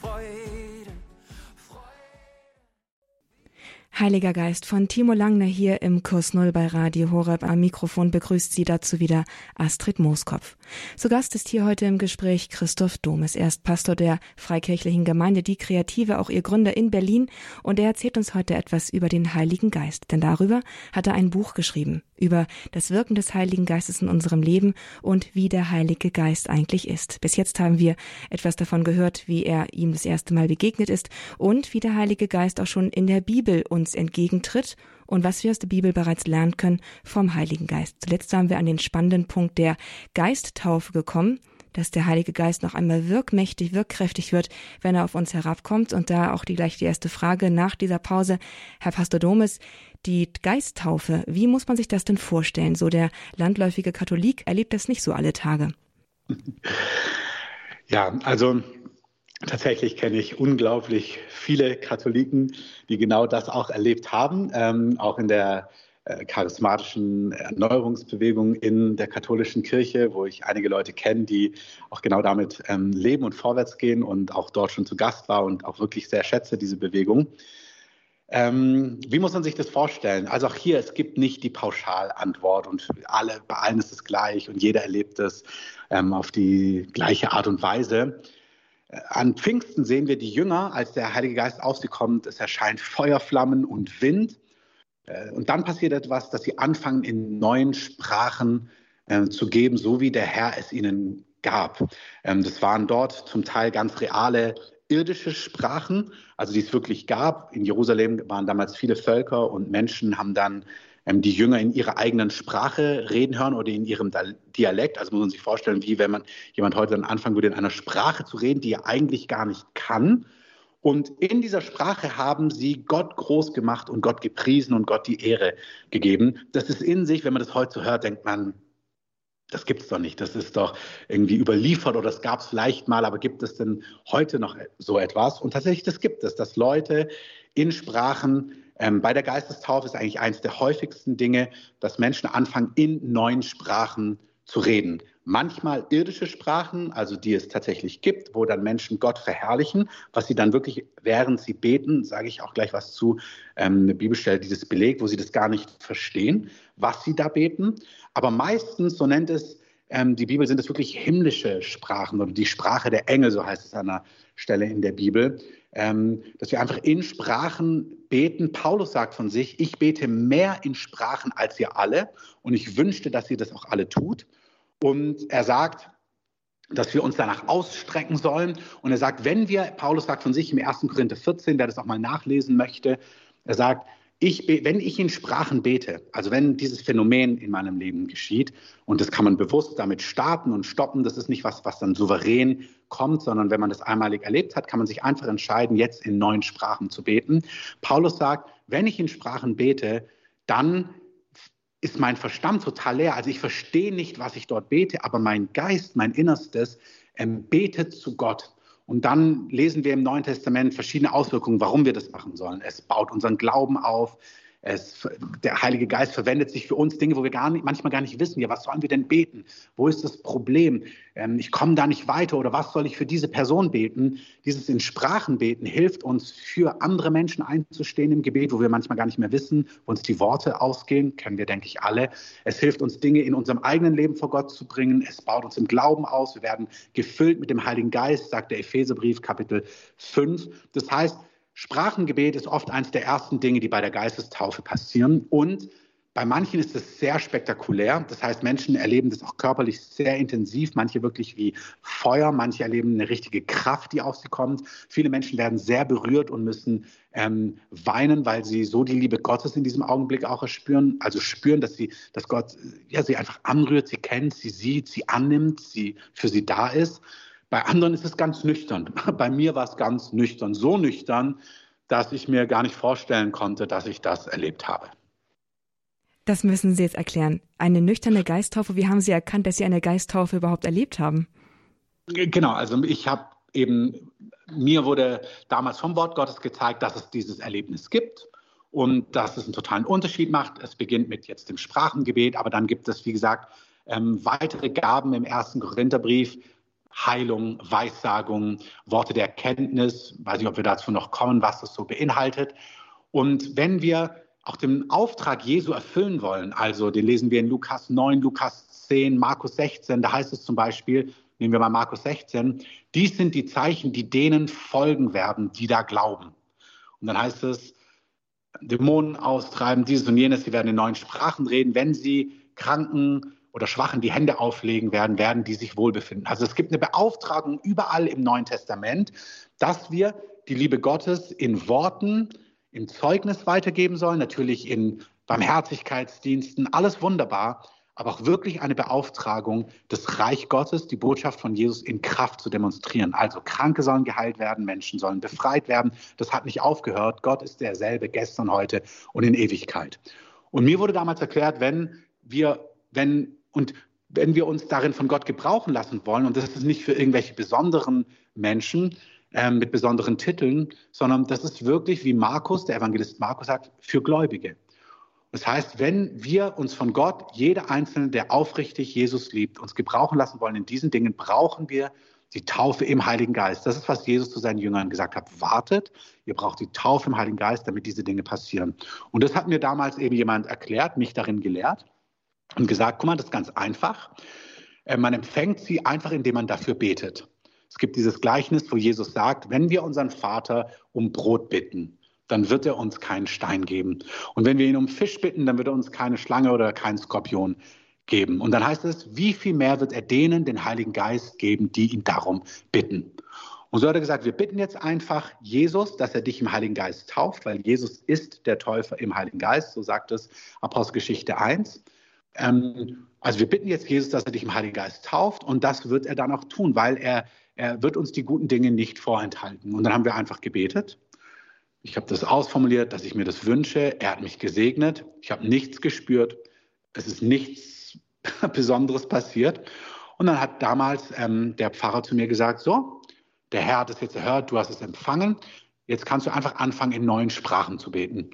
Heiliger Geist von Timo Langner hier im Kurs Null bei Radio Horeb. Am Mikrofon begrüßt Sie dazu wieder Astrid Mooskopf. Zu Gast ist hier heute im Gespräch Christoph Domes. Er ist Pastor der Freikirchlichen Gemeinde Die Kreative, auch ihr Gründer in Berlin. Und er erzählt uns heute etwas über den Heiligen Geist. Denn darüber hat er ein Buch geschrieben. Über das Wirken des Heiligen Geistes in unserem Leben und wie der Heilige Geist eigentlich ist. Bis jetzt haben wir etwas davon gehört, wie er ihm das erste Mal begegnet ist und wie der Heilige Geist auch schon in der Bibel uns entgegentritt und was wir aus der Bibel bereits lernen können vom Heiligen Geist. Zuletzt waren wir an den spannenden Punkt der Geisttaufe gekommen. Dass der Heilige Geist noch einmal wirkmächtig, wirkkräftig wird, wenn er auf uns herabkommt. Und da auch die, gleich die erste Frage nach dieser Pause. Herr Pastor Domes, die Geisttaufe, wie muss man sich das denn vorstellen? So der landläufige Katholik erlebt das nicht so alle Tage. Ja, also Tatsächlich kenne ich unglaublich viele Katholiken, die genau das auch erlebt haben, ähm, auch in der charismatischen Erneuerungsbewegung in der katholischen Kirche, wo ich einige Leute kenne, die auch genau damit ähm, leben und vorwärts gehen und auch dort schon zu Gast war und auch wirklich sehr schätze diese Bewegung. Ähm, wie muss man sich das vorstellen? Also auch hier, es gibt nicht die Pauschalantwort und alle, bei allen ist es gleich und jeder erlebt es ähm, auf die gleiche Art und Weise. An Pfingsten sehen wir die Jünger, als der Heilige Geist auf sie kommt. Es erscheint Feuerflammen und Wind. Äh, und dann passiert etwas, dass sie anfangen, in neuen Sprachen äh, zu geben, so wie der Herr es ihnen gab. Ähm, das waren dort zum Teil ganz reale irdische Sprachen, also die es wirklich gab. In Jerusalem waren damals viele Völker und Menschen haben dann ähm, die Jünger in ihrer eigenen Sprache reden hören oder in ihrem Dialekt. Also muss man sich vorstellen, wie wenn man jemand heute dann anfangen würde, in einer Sprache zu reden, die er eigentlich gar nicht kann. Und in dieser Sprache haben sie Gott groß gemacht und Gott gepriesen und Gott die Ehre gegeben. Das ist in sich, wenn man das heute so hört, denkt man, das gibt es doch nicht. Das ist doch irgendwie überliefert oder das gab es vielleicht mal, aber gibt es denn heute noch so etwas? Und tatsächlich, das gibt es, dass Leute in Sprachen ähm, bei der Geistestaufe ist eigentlich eines der häufigsten Dinge, dass Menschen anfangen, in neuen Sprachen zu reden. Manchmal irdische Sprachen, also die es tatsächlich gibt, wo dann Menschen Gott verherrlichen, was sie dann wirklich, während sie beten, sage ich auch gleich was zu, ähm, eine Bibelstelle, die das belegt, wo sie das gar nicht verstehen, was sie da beten. Aber meistens, so nennt es ähm, die Bibel, sind es wirklich himmlische Sprachen oder die Sprache der Engel, so heißt es an einer Stelle in der Bibel ähm, dass wir einfach in Sprachen beten. Paulus sagt von sich, ich bete mehr in Sprachen als ihr alle und ich wünschte, dass ihr das auch alle tut. Und er sagt, dass wir uns danach ausstrecken sollen. Und er sagt, wenn wir, Paulus sagt von sich im 1. Korinther 14, wer das auch mal nachlesen möchte, er sagt, ich, wenn ich in Sprachen bete, also wenn dieses Phänomen in meinem Leben geschieht, und das kann man bewusst damit starten und stoppen, das ist nicht was, was dann souverän kommt, sondern wenn man das einmalig erlebt hat, kann man sich einfach entscheiden, jetzt in neuen Sprachen zu beten. Paulus sagt, wenn ich in Sprachen bete, dann ist mein Verstand total leer. Also ich verstehe nicht, was ich dort bete, aber mein Geist, mein Innerstes, ähm, betet zu Gott. Und dann lesen wir im Neuen Testament verschiedene Auswirkungen, warum wir das machen sollen. Es baut unseren Glauben auf, es, der Heilige Geist verwendet sich für uns Dinge, wo wir gar nicht, manchmal gar nicht wissen, ja, was sollen wir denn beten? Wo ist das Problem? Ähm, ich komme da nicht weiter oder was soll ich für diese Person beten? Dieses in Sprachen beten hilft uns, für andere Menschen einzustehen im Gebet, wo wir manchmal gar nicht mehr wissen, wo uns die Worte ausgehen, kennen wir, denke ich, alle. Es hilft uns, Dinge in unserem eigenen Leben vor Gott zu bringen. Es baut uns im Glauben aus. Wir werden gefüllt mit dem Heiligen Geist, sagt der Epheserbrief, Kapitel 5. Das heißt, Sprachengebet ist oft eines der ersten Dinge, die bei der Geistestaufe passieren. Und bei manchen ist es sehr spektakulär. Das heißt, Menschen erleben das auch körperlich sehr intensiv. Manche wirklich wie Feuer, manche erleben eine richtige Kraft, die auf sie kommt. Viele Menschen werden sehr berührt und müssen ähm, weinen, weil sie so die Liebe Gottes in diesem Augenblick auch erspüren. Also spüren, dass sie, dass Gott ja, sie einfach anrührt, sie kennt, sie sieht, sie annimmt, sie für sie da ist. Bei anderen ist es ganz nüchtern. Bei mir war es ganz nüchtern. So nüchtern, dass ich mir gar nicht vorstellen konnte, dass ich das erlebt habe. Das müssen Sie jetzt erklären. Eine nüchterne Geisttaufe, wie haben Sie erkannt, dass Sie eine Geisttaufe überhaupt erlebt haben? Genau, also ich habe eben, mir wurde damals vom Wort Gottes gezeigt, dass es dieses Erlebnis gibt und dass es einen totalen Unterschied macht. Es beginnt mit jetzt dem Sprachengebet, aber dann gibt es, wie gesagt, ähm, weitere Gaben im ersten Korintherbrief, Heilung, Weissagung, Worte der Erkenntnis. Weiß nicht, ob wir dazu noch kommen, was das so beinhaltet. Und wenn wir auch den Auftrag Jesu erfüllen wollen, also den lesen wir in Lukas 9, Lukas 10, Markus 16, da heißt es zum Beispiel, nehmen wir mal Markus 16, dies sind die Zeichen, die denen folgen werden, die da glauben. Und dann heißt es, Dämonen austreiben, dieses und jenes, sie werden in neuen Sprachen reden, wenn sie Kranken oder Schwachen die Hände auflegen werden, werden die sich wohlbefinden. Also es gibt eine Beauftragung überall im Neuen Testament, dass wir die Liebe Gottes in Worten, im Zeugnis weitergeben sollen, natürlich in Barmherzigkeitsdiensten, alles wunderbar. aber auch wirklich eine Beauftragung, das Reich Gottes, die Botschaft von Jesus in Kraft zu demonstrieren. Also Kranke sollen geheilt werden, Menschen sollen befreit werden. Das hat nicht aufgehört. Gott ist derselbe gestern, heute und in Ewigkeit. Und mir wurde damals erklärt, wenn wir, wenn, und wenn wir uns darin von Gott gebrauchen lassen wollen, und das ist nicht für irgendwelche besonderen Menschen ähm, mit besonderen Titeln, sondern das ist wirklich, wie Markus, der Evangelist Markus sagt, für Gläubige. Das heißt, wenn wir uns von Gott, jeder Einzelne, der aufrichtig Jesus liebt, uns gebrauchen lassen wollen in diesen Dingen, brauchen wir die Taufe im Heiligen Geist. Das ist, was Jesus zu seinen Jüngern gesagt hat. Wartet, ihr braucht die Taufe im Heiligen Geist, damit diese Dinge passieren. Und das hat mir damals eben jemand erklärt, mich darin gelehrt und gesagt, guck mal, das ist ganz einfach. Äh, man empfängt sie einfach, indem man dafür betet. Es gibt dieses Gleichnis, wo Jesus sagt, wenn wir unseren Vater um Brot bitten, dann wird er uns keinen Stein geben. Und wenn wir ihn um Fisch bitten, dann wird er uns keine Schlange oder keinen Skorpion geben. Und dann heißt es, wie viel mehr wird er denen den Heiligen Geist geben, die ihn darum bitten. Und so hat er gesagt, wir bitten jetzt einfach Jesus, dass er dich im Heiligen Geist tauft, weil Jesus ist der Täufer im Heiligen Geist, so sagt es Apostelgeschichte 1. Ähm, also wir bitten jetzt Jesus, dass er dich im Heiligen Geist tauft und das wird er dann auch tun, weil er, er wird uns die guten Dinge nicht vorenthalten. Und dann haben wir einfach gebetet ich habe das ausformuliert, dass ich mir das wünsche. Er hat mich gesegnet. Ich habe nichts gespürt. Es ist nichts Besonderes passiert. Und dann hat damals ähm, der Pfarrer zu mir gesagt, so, der Herr hat es jetzt gehört, du hast es empfangen. Jetzt kannst du einfach anfangen, in neuen Sprachen zu beten.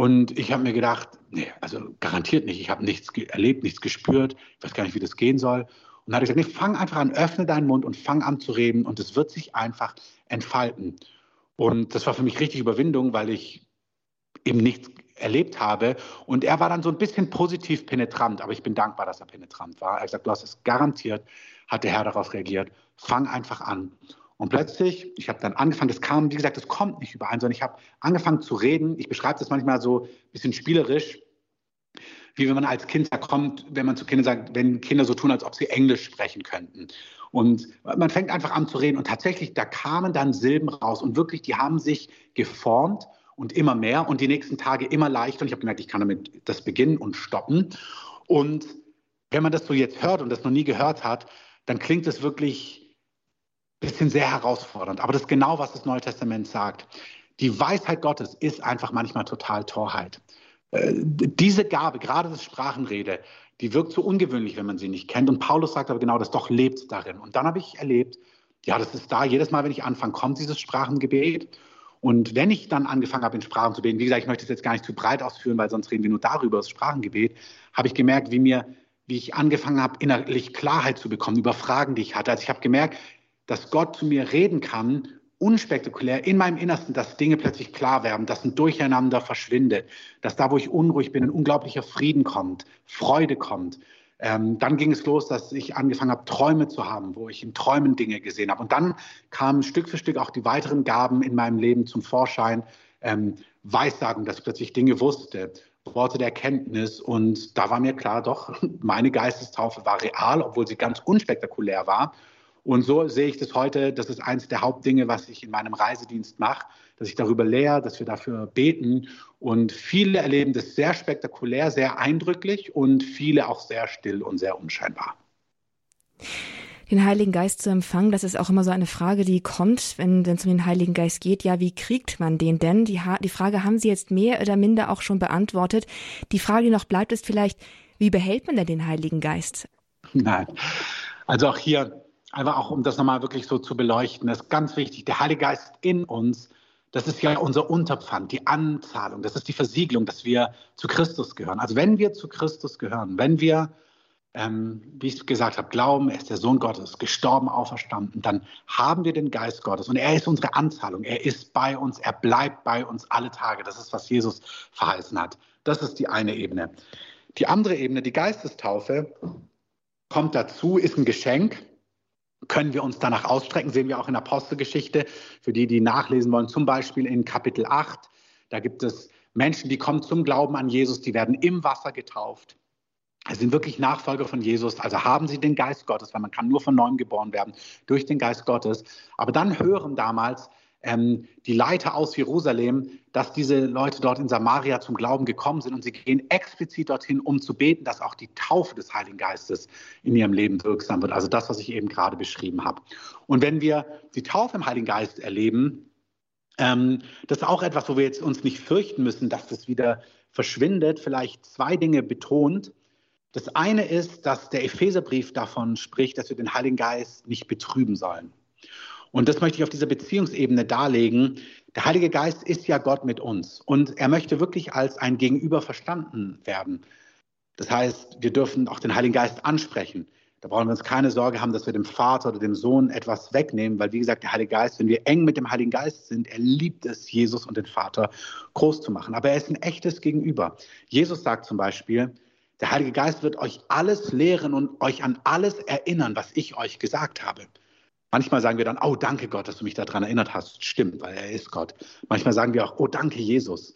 Und ich habe mir gedacht, nee, also garantiert nicht. Ich habe nichts erlebt, nichts gespürt. Ich weiß gar nicht, wie das gehen soll. Und dann habe ich gesagt, nee, fang einfach an, öffne deinen Mund und fang an zu reden. Und es wird sich einfach entfalten. Und das war für mich richtig Überwindung, weil ich eben nichts erlebt habe. Und er war dann so ein bisschen positiv penetrant, aber ich bin dankbar, dass er penetrant war. Er hat gesagt, du hast es garantiert, hat der Herr darauf reagiert. Fang einfach an. Und plötzlich, ich habe dann angefangen, das kam, wie gesagt, das kommt nicht überein, sondern ich habe angefangen zu reden. Ich beschreibe das manchmal so ein bisschen spielerisch, wie wenn man als Kind da kommt, wenn man zu Kindern sagt, wenn Kinder so tun, als ob sie Englisch sprechen könnten. Und man fängt einfach an zu reden und tatsächlich, da kamen dann Silben raus und wirklich, die haben sich geformt und immer mehr und die nächsten Tage immer leichter. Und ich habe gemerkt, ich kann damit das beginnen und stoppen. Und wenn man das so jetzt hört und das noch nie gehört hat, dann klingt es wirklich bisschen sehr herausfordernd. Aber das ist genau, was das Neue Testament sagt. Die Weisheit Gottes ist einfach manchmal total Torheit. Äh, diese Gabe, gerade das Sprachenrede, die wirkt so ungewöhnlich, wenn man sie nicht kennt. Und Paulus sagt aber genau, das doch lebt darin. Und dann habe ich erlebt, ja, das ist da. Jedes Mal, wenn ich anfange, kommt dieses Sprachengebet. Und wenn ich dann angefangen habe, in Sprachen zu beten, wie gesagt, ich möchte es jetzt gar nicht zu breit ausführen, weil sonst reden wir nur darüber, das Sprachengebet, habe ich gemerkt, wie mir, wie ich angefangen habe, innerlich Klarheit zu bekommen über Fragen, die ich hatte. Also ich habe gemerkt, dass Gott zu mir reden kann unspektakulär in meinem Innersten, dass Dinge plötzlich klar werden, dass ein Durcheinander verschwindet, dass da, wo ich unruhig bin, ein unglaublicher Frieden kommt, Freude kommt. Ähm, dann ging es los, dass ich angefangen habe, Träume zu haben, wo ich in Träumen Dinge gesehen habe. Und dann kamen Stück für Stück auch die weiteren Gaben in meinem Leben zum Vorschein. Ähm, Weissagen, dass ich plötzlich Dinge wusste, Worte der Erkenntnis. Und da war mir klar, doch, meine Geistestaufe war real, obwohl sie ganz unspektakulär war. Und so sehe ich das heute. Das ist eines der Hauptdinge, was ich in meinem Reisedienst mache, dass ich darüber lehre, dass wir dafür beten. Und viele erleben das sehr spektakulär, sehr eindrücklich und viele auch sehr still und sehr unscheinbar. Den Heiligen Geist zu empfangen, das ist auch immer so eine Frage, die kommt, wenn es um den Heiligen Geist geht. Ja, wie kriegt man den denn? Die, die Frage haben Sie jetzt mehr oder minder auch schon beantwortet. Die Frage, die noch bleibt, ist vielleicht, wie behält man denn den Heiligen Geist? Nein, also auch hier einfach auch um das nochmal wirklich so zu beleuchten, das ist ganz wichtig. Der Heilige Geist in uns, das ist ja unser Unterpfand, die Anzahlung, das ist die Versiegelung, dass wir zu Christus gehören. Also wenn wir zu Christus gehören, wenn wir, ähm, wie ich gesagt habe, glauben, er ist der Sohn Gottes, gestorben, auferstanden, dann haben wir den Geist Gottes und er ist unsere Anzahlung. Er ist bei uns, er bleibt bei uns alle Tage. Das ist, was Jesus verheißen hat. Das ist die eine Ebene. Die andere Ebene, die Geistestaufe, kommt dazu, ist ein Geschenk können wir uns danach ausstrecken, sehen wir auch in der Apostelgeschichte, für die, die nachlesen wollen, zum Beispiel in Kapitel 8. Da gibt es Menschen, die kommen zum Glauben an Jesus, die werden im Wasser getauft. Es sind wirklich Nachfolger von Jesus, also haben sie den Geist Gottes, weil man kann nur von neuem geboren werden durch den Geist Gottes. Aber dann hören damals ähm, die Leiter aus Jerusalem, dass diese Leute dort in Samaria zum Glauben gekommen sind und sie gehen explizit dorthin, um zu beten, dass auch die Taufe des Heiligen Geistes in ihrem Leben wirksam wird. Also das, was ich eben gerade beschrieben habe. Und wenn wir die Taufe im Heiligen Geist erleben, ähm, das ist auch etwas, wo wir jetzt uns nicht fürchten müssen, dass das wieder verschwindet. Vielleicht zwei Dinge betont. Das eine ist, dass der Epheserbrief davon spricht, dass wir den Heiligen Geist nicht betrüben sollen. Und das möchte ich auf dieser Beziehungsebene darlegen. Der Heilige Geist ist ja Gott mit uns und er möchte wirklich als ein Gegenüber verstanden werden. Das heißt, wir dürfen auch den Heiligen Geist ansprechen. Da brauchen wir uns keine Sorge haben, dass wir dem Vater oder dem Sohn etwas wegnehmen, weil wie gesagt, der Heilige Geist, wenn wir eng mit dem Heiligen Geist sind, er liebt es, Jesus und den Vater groß zu machen. Aber er ist ein echtes Gegenüber. Jesus sagt zum Beispiel, der Heilige Geist wird euch alles lehren und euch an alles erinnern, was ich euch gesagt habe. Manchmal sagen wir dann, oh, danke Gott, dass du mich daran erinnert hast. Stimmt, weil er ist Gott. Manchmal sagen wir auch, oh, danke Jesus.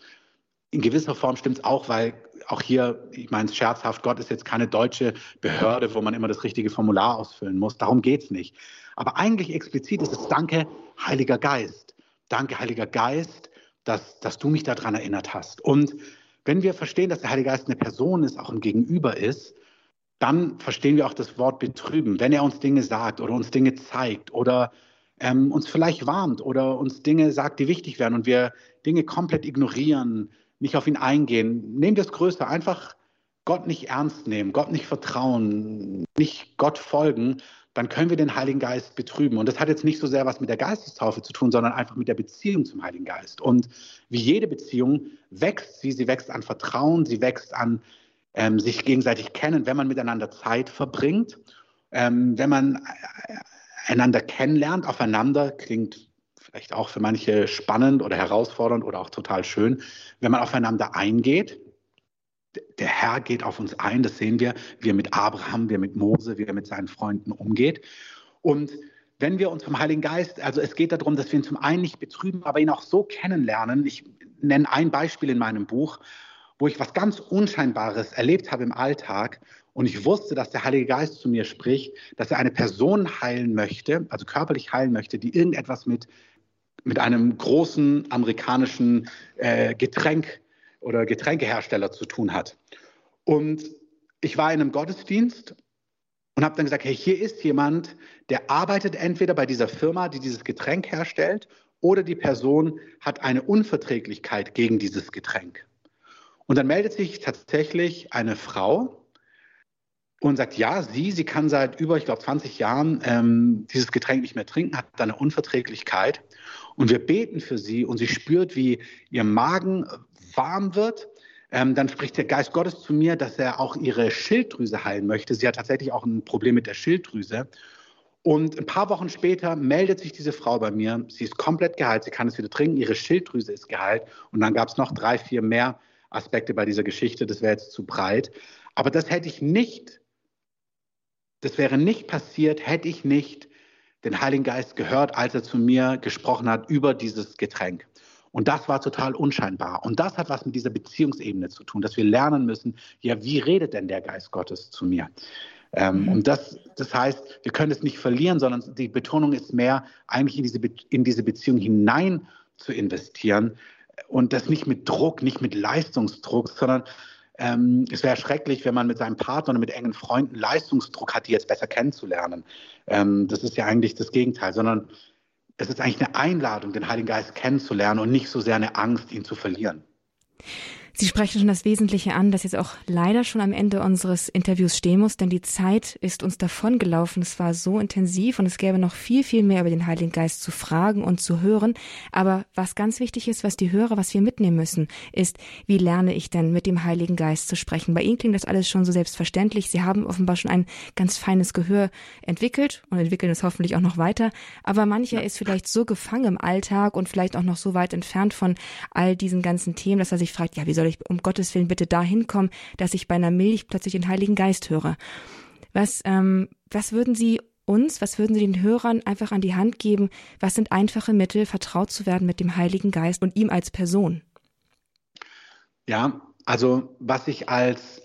In gewisser Form stimmt es auch, weil auch hier, ich meine es scherzhaft, Gott ist jetzt keine deutsche Behörde, wo man immer das richtige Formular ausfüllen muss. Darum geht es nicht. Aber eigentlich explizit ist es Danke, Heiliger Geist. Danke, Heiliger Geist, dass, dass du mich daran erinnert hast. Und wenn wir verstehen, dass der Heilige Geist eine Person ist, auch ein Gegenüber ist, dann verstehen wir auch das Wort betrüben. Wenn er uns Dinge sagt oder uns Dinge zeigt oder ähm, uns vielleicht warnt oder uns Dinge sagt, die wichtig wären und wir Dinge komplett ignorieren, nicht auf ihn eingehen, nehmen wir es größer, einfach Gott nicht ernst nehmen, Gott nicht vertrauen, nicht Gott folgen, dann können wir den Heiligen Geist betrüben. Und das hat jetzt nicht so sehr was mit der Geistestaufe zu tun, sondern einfach mit der Beziehung zum Heiligen Geist. Und wie jede Beziehung wächst sie, sie wächst an Vertrauen, sie wächst an ähm, sich gegenseitig kennen, wenn man miteinander Zeit verbringt, ähm, wenn man äh, einander kennenlernt, aufeinander, klingt vielleicht auch für manche spannend oder herausfordernd oder auch total schön, wenn man aufeinander eingeht. Der Herr geht auf uns ein, das sehen wir, wie er mit Abraham, wie er mit Mose, wie er mit seinen Freunden umgeht. Und wenn wir uns vom Heiligen Geist, also es geht darum, dass wir ihn zum einen nicht betrüben, aber ihn auch so kennenlernen. Ich nenne ein Beispiel in meinem Buch, wo ich was ganz Unscheinbares erlebt habe im Alltag und ich wusste, dass der Heilige Geist zu mir spricht, dass er eine Person heilen möchte, also körperlich heilen möchte, die irgendetwas mit, mit einem großen amerikanischen äh, Getränk oder Getränkehersteller zu tun hat. Und ich war in einem Gottesdienst und habe dann gesagt, hey, hier ist jemand, der arbeitet entweder bei dieser Firma, die dieses Getränk herstellt, oder die Person hat eine Unverträglichkeit gegen dieses Getränk. Und dann meldet sich tatsächlich eine Frau und sagt, ja, sie, sie kann seit über, ich glaube, 20 Jahren ähm, dieses Getränk nicht mehr trinken, hat eine Unverträglichkeit. Und wir beten für sie und sie spürt, wie ihr Magen warm wird. Ähm, dann spricht der Geist Gottes zu mir, dass er auch ihre Schilddrüse heilen möchte. Sie hat tatsächlich auch ein Problem mit der Schilddrüse. Und ein paar Wochen später meldet sich diese Frau bei mir. Sie ist komplett geheilt, sie kann es wieder trinken, ihre Schilddrüse ist geheilt. Und dann gab es noch drei, vier mehr Aspekte bei dieser Geschichte, das wäre jetzt zu breit. Aber das hätte ich nicht, das wäre nicht passiert, hätte ich nicht den Heiligen Geist gehört, als er zu mir gesprochen hat über dieses Getränk. Und das war total unscheinbar. Und das hat was mit dieser Beziehungsebene zu tun, dass wir lernen müssen, ja, wie redet denn der Geist Gottes zu mir? Ähm, mhm. und das, das heißt, wir können es nicht verlieren, sondern die Betonung ist mehr, eigentlich in diese, in diese Beziehung hinein zu investieren, und das nicht mit Druck, nicht mit Leistungsdruck, sondern ähm, es wäre schrecklich, wenn man mit seinem Partner oder mit engen Freunden Leistungsdruck hat, die jetzt besser kennenzulernen. Ähm, das ist ja eigentlich das Gegenteil, sondern es ist eigentlich eine Einladung, den Heiligen Geist kennenzulernen und nicht so sehr eine Angst, ihn zu verlieren. Sie sprechen schon das Wesentliche an, das jetzt auch leider schon am Ende unseres Interviews stehen muss, denn die Zeit ist uns davongelaufen. Es war so intensiv und es gäbe noch viel, viel mehr über den Heiligen Geist zu fragen und zu hören. Aber was ganz wichtig ist, was die Hörer, was wir mitnehmen müssen, ist, wie lerne ich denn mit dem Heiligen Geist zu sprechen? Bei Ihnen klingt das alles schon so selbstverständlich. Sie haben offenbar schon ein ganz feines Gehör entwickelt und entwickeln es hoffentlich auch noch weiter. Aber mancher ist vielleicht so gefangen im Alltag und vielleicht auch noch so weit entfernt von all diesen ganzen Themen, dass er sich fragt, ja, wie soll soll ich um Gottes Willen bitte dahin kommen, dass ich bei einer Milch plötzlich den Heiligen Geist höre? Was, ähm, was würden Sie uns, was würden Sie den Hörern einfach an die Hand geben? Was sind einfache Mittel, vertraut zu werden mit dem Heiligen Geist und ihm als Person? Ja, also was ich als,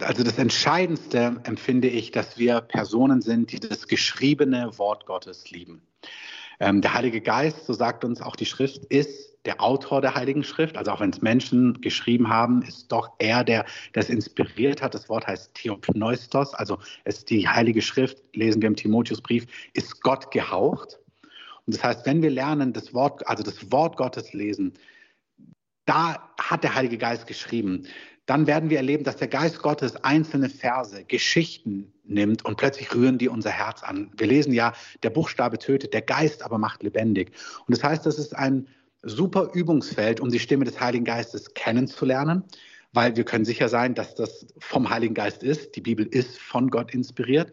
also das Entscheidendste empfinde ich, dass wir Personen sind, die das geschriebene Wort Gottes lieben. Ähm, der Heilige Geist, so sagt uns auch die Schrift, ist der Autor der Heiligen Schrift. Also auch wenn es Menschen geschrieben haben, ist doch er, der das inspiriert hat. Das Wort heißt Theopneustos, also es die Heilige Schrift, lesen wir im Timotheusbrief, ist Gott gehaucht. Und das heißt, wenn wir lernen, das Wort, also das Wort Gottes lesen, da hat der Heilige Geist geschrieben. Dann werden wir erleben, dass der Geist Gottes einzelne Verse, Geschichten nimmt und plötzlich rühren die unser Herz an. Wir lesen ja, der Buchstabe tötet, der Geist aber macht lebendig. Und das heißt, das ist ein super Übungsfeld, um die Stimme des Heiligen Geistes kennenzulernen, weil wir können sicher sein, dass das vom Heiligen Geist ist. Die Bibel ist von Gott inspiriert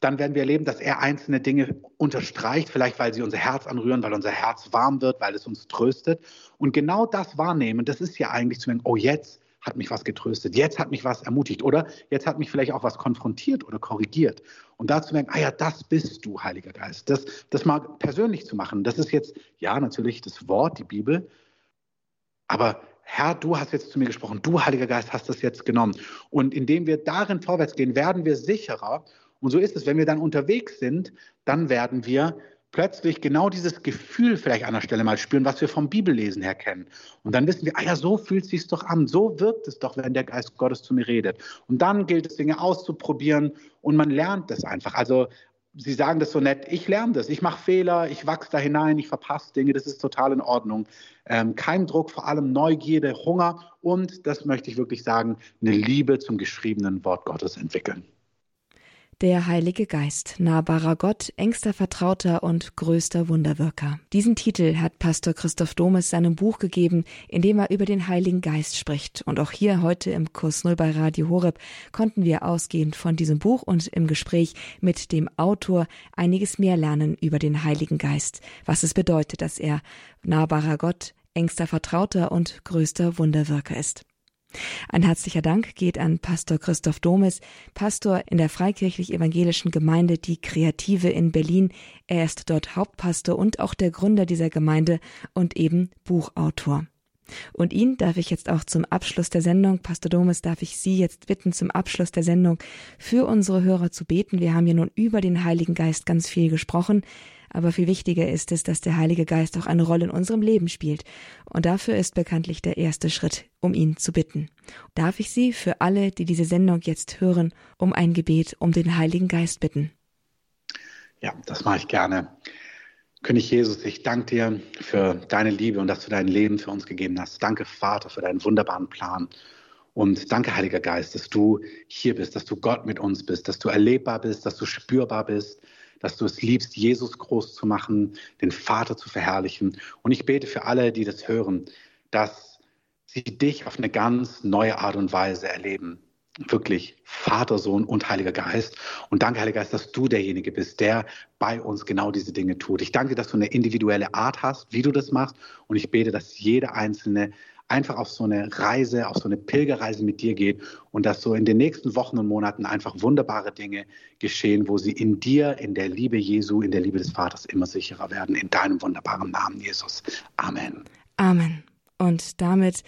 dann werden wir erleben, dass er einzelne Dinge unterstreicht, vielleicht weil sie unser Herz anrühren, weil unser Herz warm wird, weil es uns tröstet. Und genau das wahrnehmen, das ist ja eigentlich zu denken, oh jetzt hat mich was getröstet, jetzt hat mich was ermutigt oder jetzt hat mich vielleicht auch was konfrontiert oder korrigiert. Und dazu merken, ah ja, das bist du, Heiliger Geist. Das, das mal persönlich zu machen, das ist jetzt, ja, natürlich das Wort, die Bibel, aber Herr, du hast jetzt zu mir gesprochen, du, Heiliger Geist, hast das jetzt genommen. Und indem wir darin vorwärts gehen, werden wir sicherer und so ist es, wenn wir dann unterwegs sind, dann werden wir plötzlich genau dieses Gefühl vielleicht an der Stelle mal spüren, was wir vom Bibellesen her kennen. Und dann wissen wir, ah ja, so fühlt es sich doch an, so wirkt es doch, wenn der Geist Gottes zu mir redet. Und dann gilt es, Dinge auszuprobieren und man lernt das einfach. Also Sie sagen das so nett, ich lerne das, ich mache Fehler, ich wachse da hinein, ich verpasse Dinge, das ist total in Ordnung. Ähm, kein Druck, vor allem Neugierde, Hunger und, das möchte ich wirklich sagen, eine Liebe zum geschriebenen Wort Gottes entwickeln. Der Heilige Geist, nahbarer Gott, engster Vertrauter und größter Wunderwirker. Diesen Titel hat Pastor Christoph Domes seinem Buch gegeben, in dem er über den Heiligen Geist spricht. Und auch hier heute im Kurs Null bei Radio Horeb konnten wir ausgehend von diesem Buch und im Gespräch mit dem Autor einiges mehr lernen über den Heiligen Geist, was es bedeutet, dass er nahbarer Gott, engster Vertrauter und größter Wunderwirker ist. Ein herzlicher Dank geht an Pastor Christoph Domes, Pastor in der Freikirchlich-Evangelischen Gemeinde Die Kreative in Berlin. Er ist dort Hauptpastor und auch der Gründer dieser Gemeinde und eben Buchautor. Und ihn darf ich jetzt auch zum Abschluss der Sendung, Pastor Domes, darf ich Sie jetzt bitten, zum Abschluss der Sendung für unsere Hörer zu beten. Wir haben ja nun über den Heiligen Geist ganz viel gesprochen. Aber viel wichtiger ist es, dass der Heilige Geist auch eine Rolle in unserem Leben spielt. Und dafür ist bekanntlich der erste Schritt, um ihn zu bitten. Darf ich Sie für alle, die diese Sendung jetzt hören, um ein Gebet um den Heiligen Geist bitten? Ja, das mache ich gerne. König Jesus, ich danke dir für deine Liebe und dass du dein Leben für uns gegeben hast. Danke, Vater, für deinen wunderbaren Plan. Und danke, Heiliger Geist, dass du hier bist, dass du Gott mit uns bist, dass du erlebbar bist, dass du spürbar bist, dass du es liebst, Jesus groß zu machen, den Vater zu verherrlichen. Und ich bete für alle, die das hören, dass sie dich auf eine ganz neue Art und Weise erleben. Wirklich Vater, Sohn und Heiliger Geist. Und danke, Heiliger Geist, dass du derjenige bist, der bei uns genau diese Dinge tut. Ich danke, dass du eine individuelle Art hast, wie du das machst. Und ich bete, dass jeder Einzelne einfach auf so eine Reise, auf so eine Pilgerreise mit dir geht und dass so in den nächsten Wochen und Monaten einfach wunderbare Dinge geschehen, wo sie in dir, in der Liebe Jesu, in der Liebe des Vaters immer sicherer werden. In deinem wunderbaren Namen, Jesus. Amen. Amen. Und damit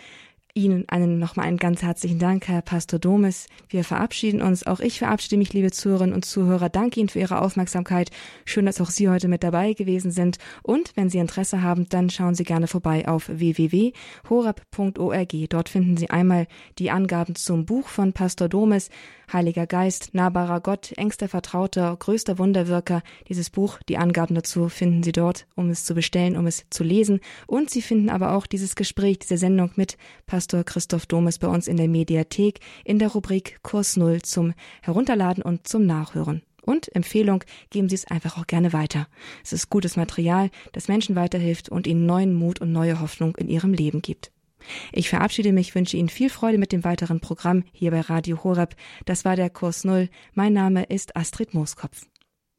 Ihnen einen, nochmal einen ganz herzlichen Dank, Herr Pastor Domes. Wir verabschieden uns. Auch ich verabschiede mich, liebe Zuhörerinnen und Zuhörer. Danke Ihnen für Ihre Aufmerksamkeit. Schön, dass auch Sie heute mit dabei gewesen sind. Und wenn Sie Interesse haben, dann schauen Sie gerne vorbei auf www.horab.org. Dort finden Sie einmal die Angaben zum Buch von Pastor Domes, Heiliger Geist, nahbarer Gott, engster Vertrauter, größter Wunderwirker. Dieses Buch, die Angaben dazu finden Sie dort, um es zu bestellen, um es zu lesen. Und Sie finden aber auch dieses Gespräch, diese Sendung mit Pastor Christoph Domes bei uns in der Mediathek in der Rubrik Kurs Null zum Herunterladen und zum Nachhören. Und Empfehlung, geben Sie es einfach auch gerne weiter. Es ist gutes Material, das Menschen weiterhilft und ihnen neuen Mut und neue Hoffnung in ihrem Leben gibt. Ich verabschiede mich, wünsche Ihnen viel Freude mit dem weiteren Programm hier bei Radio Horeb. Das war der Kurs Null. Mein Name ist Astrid Mooskopf.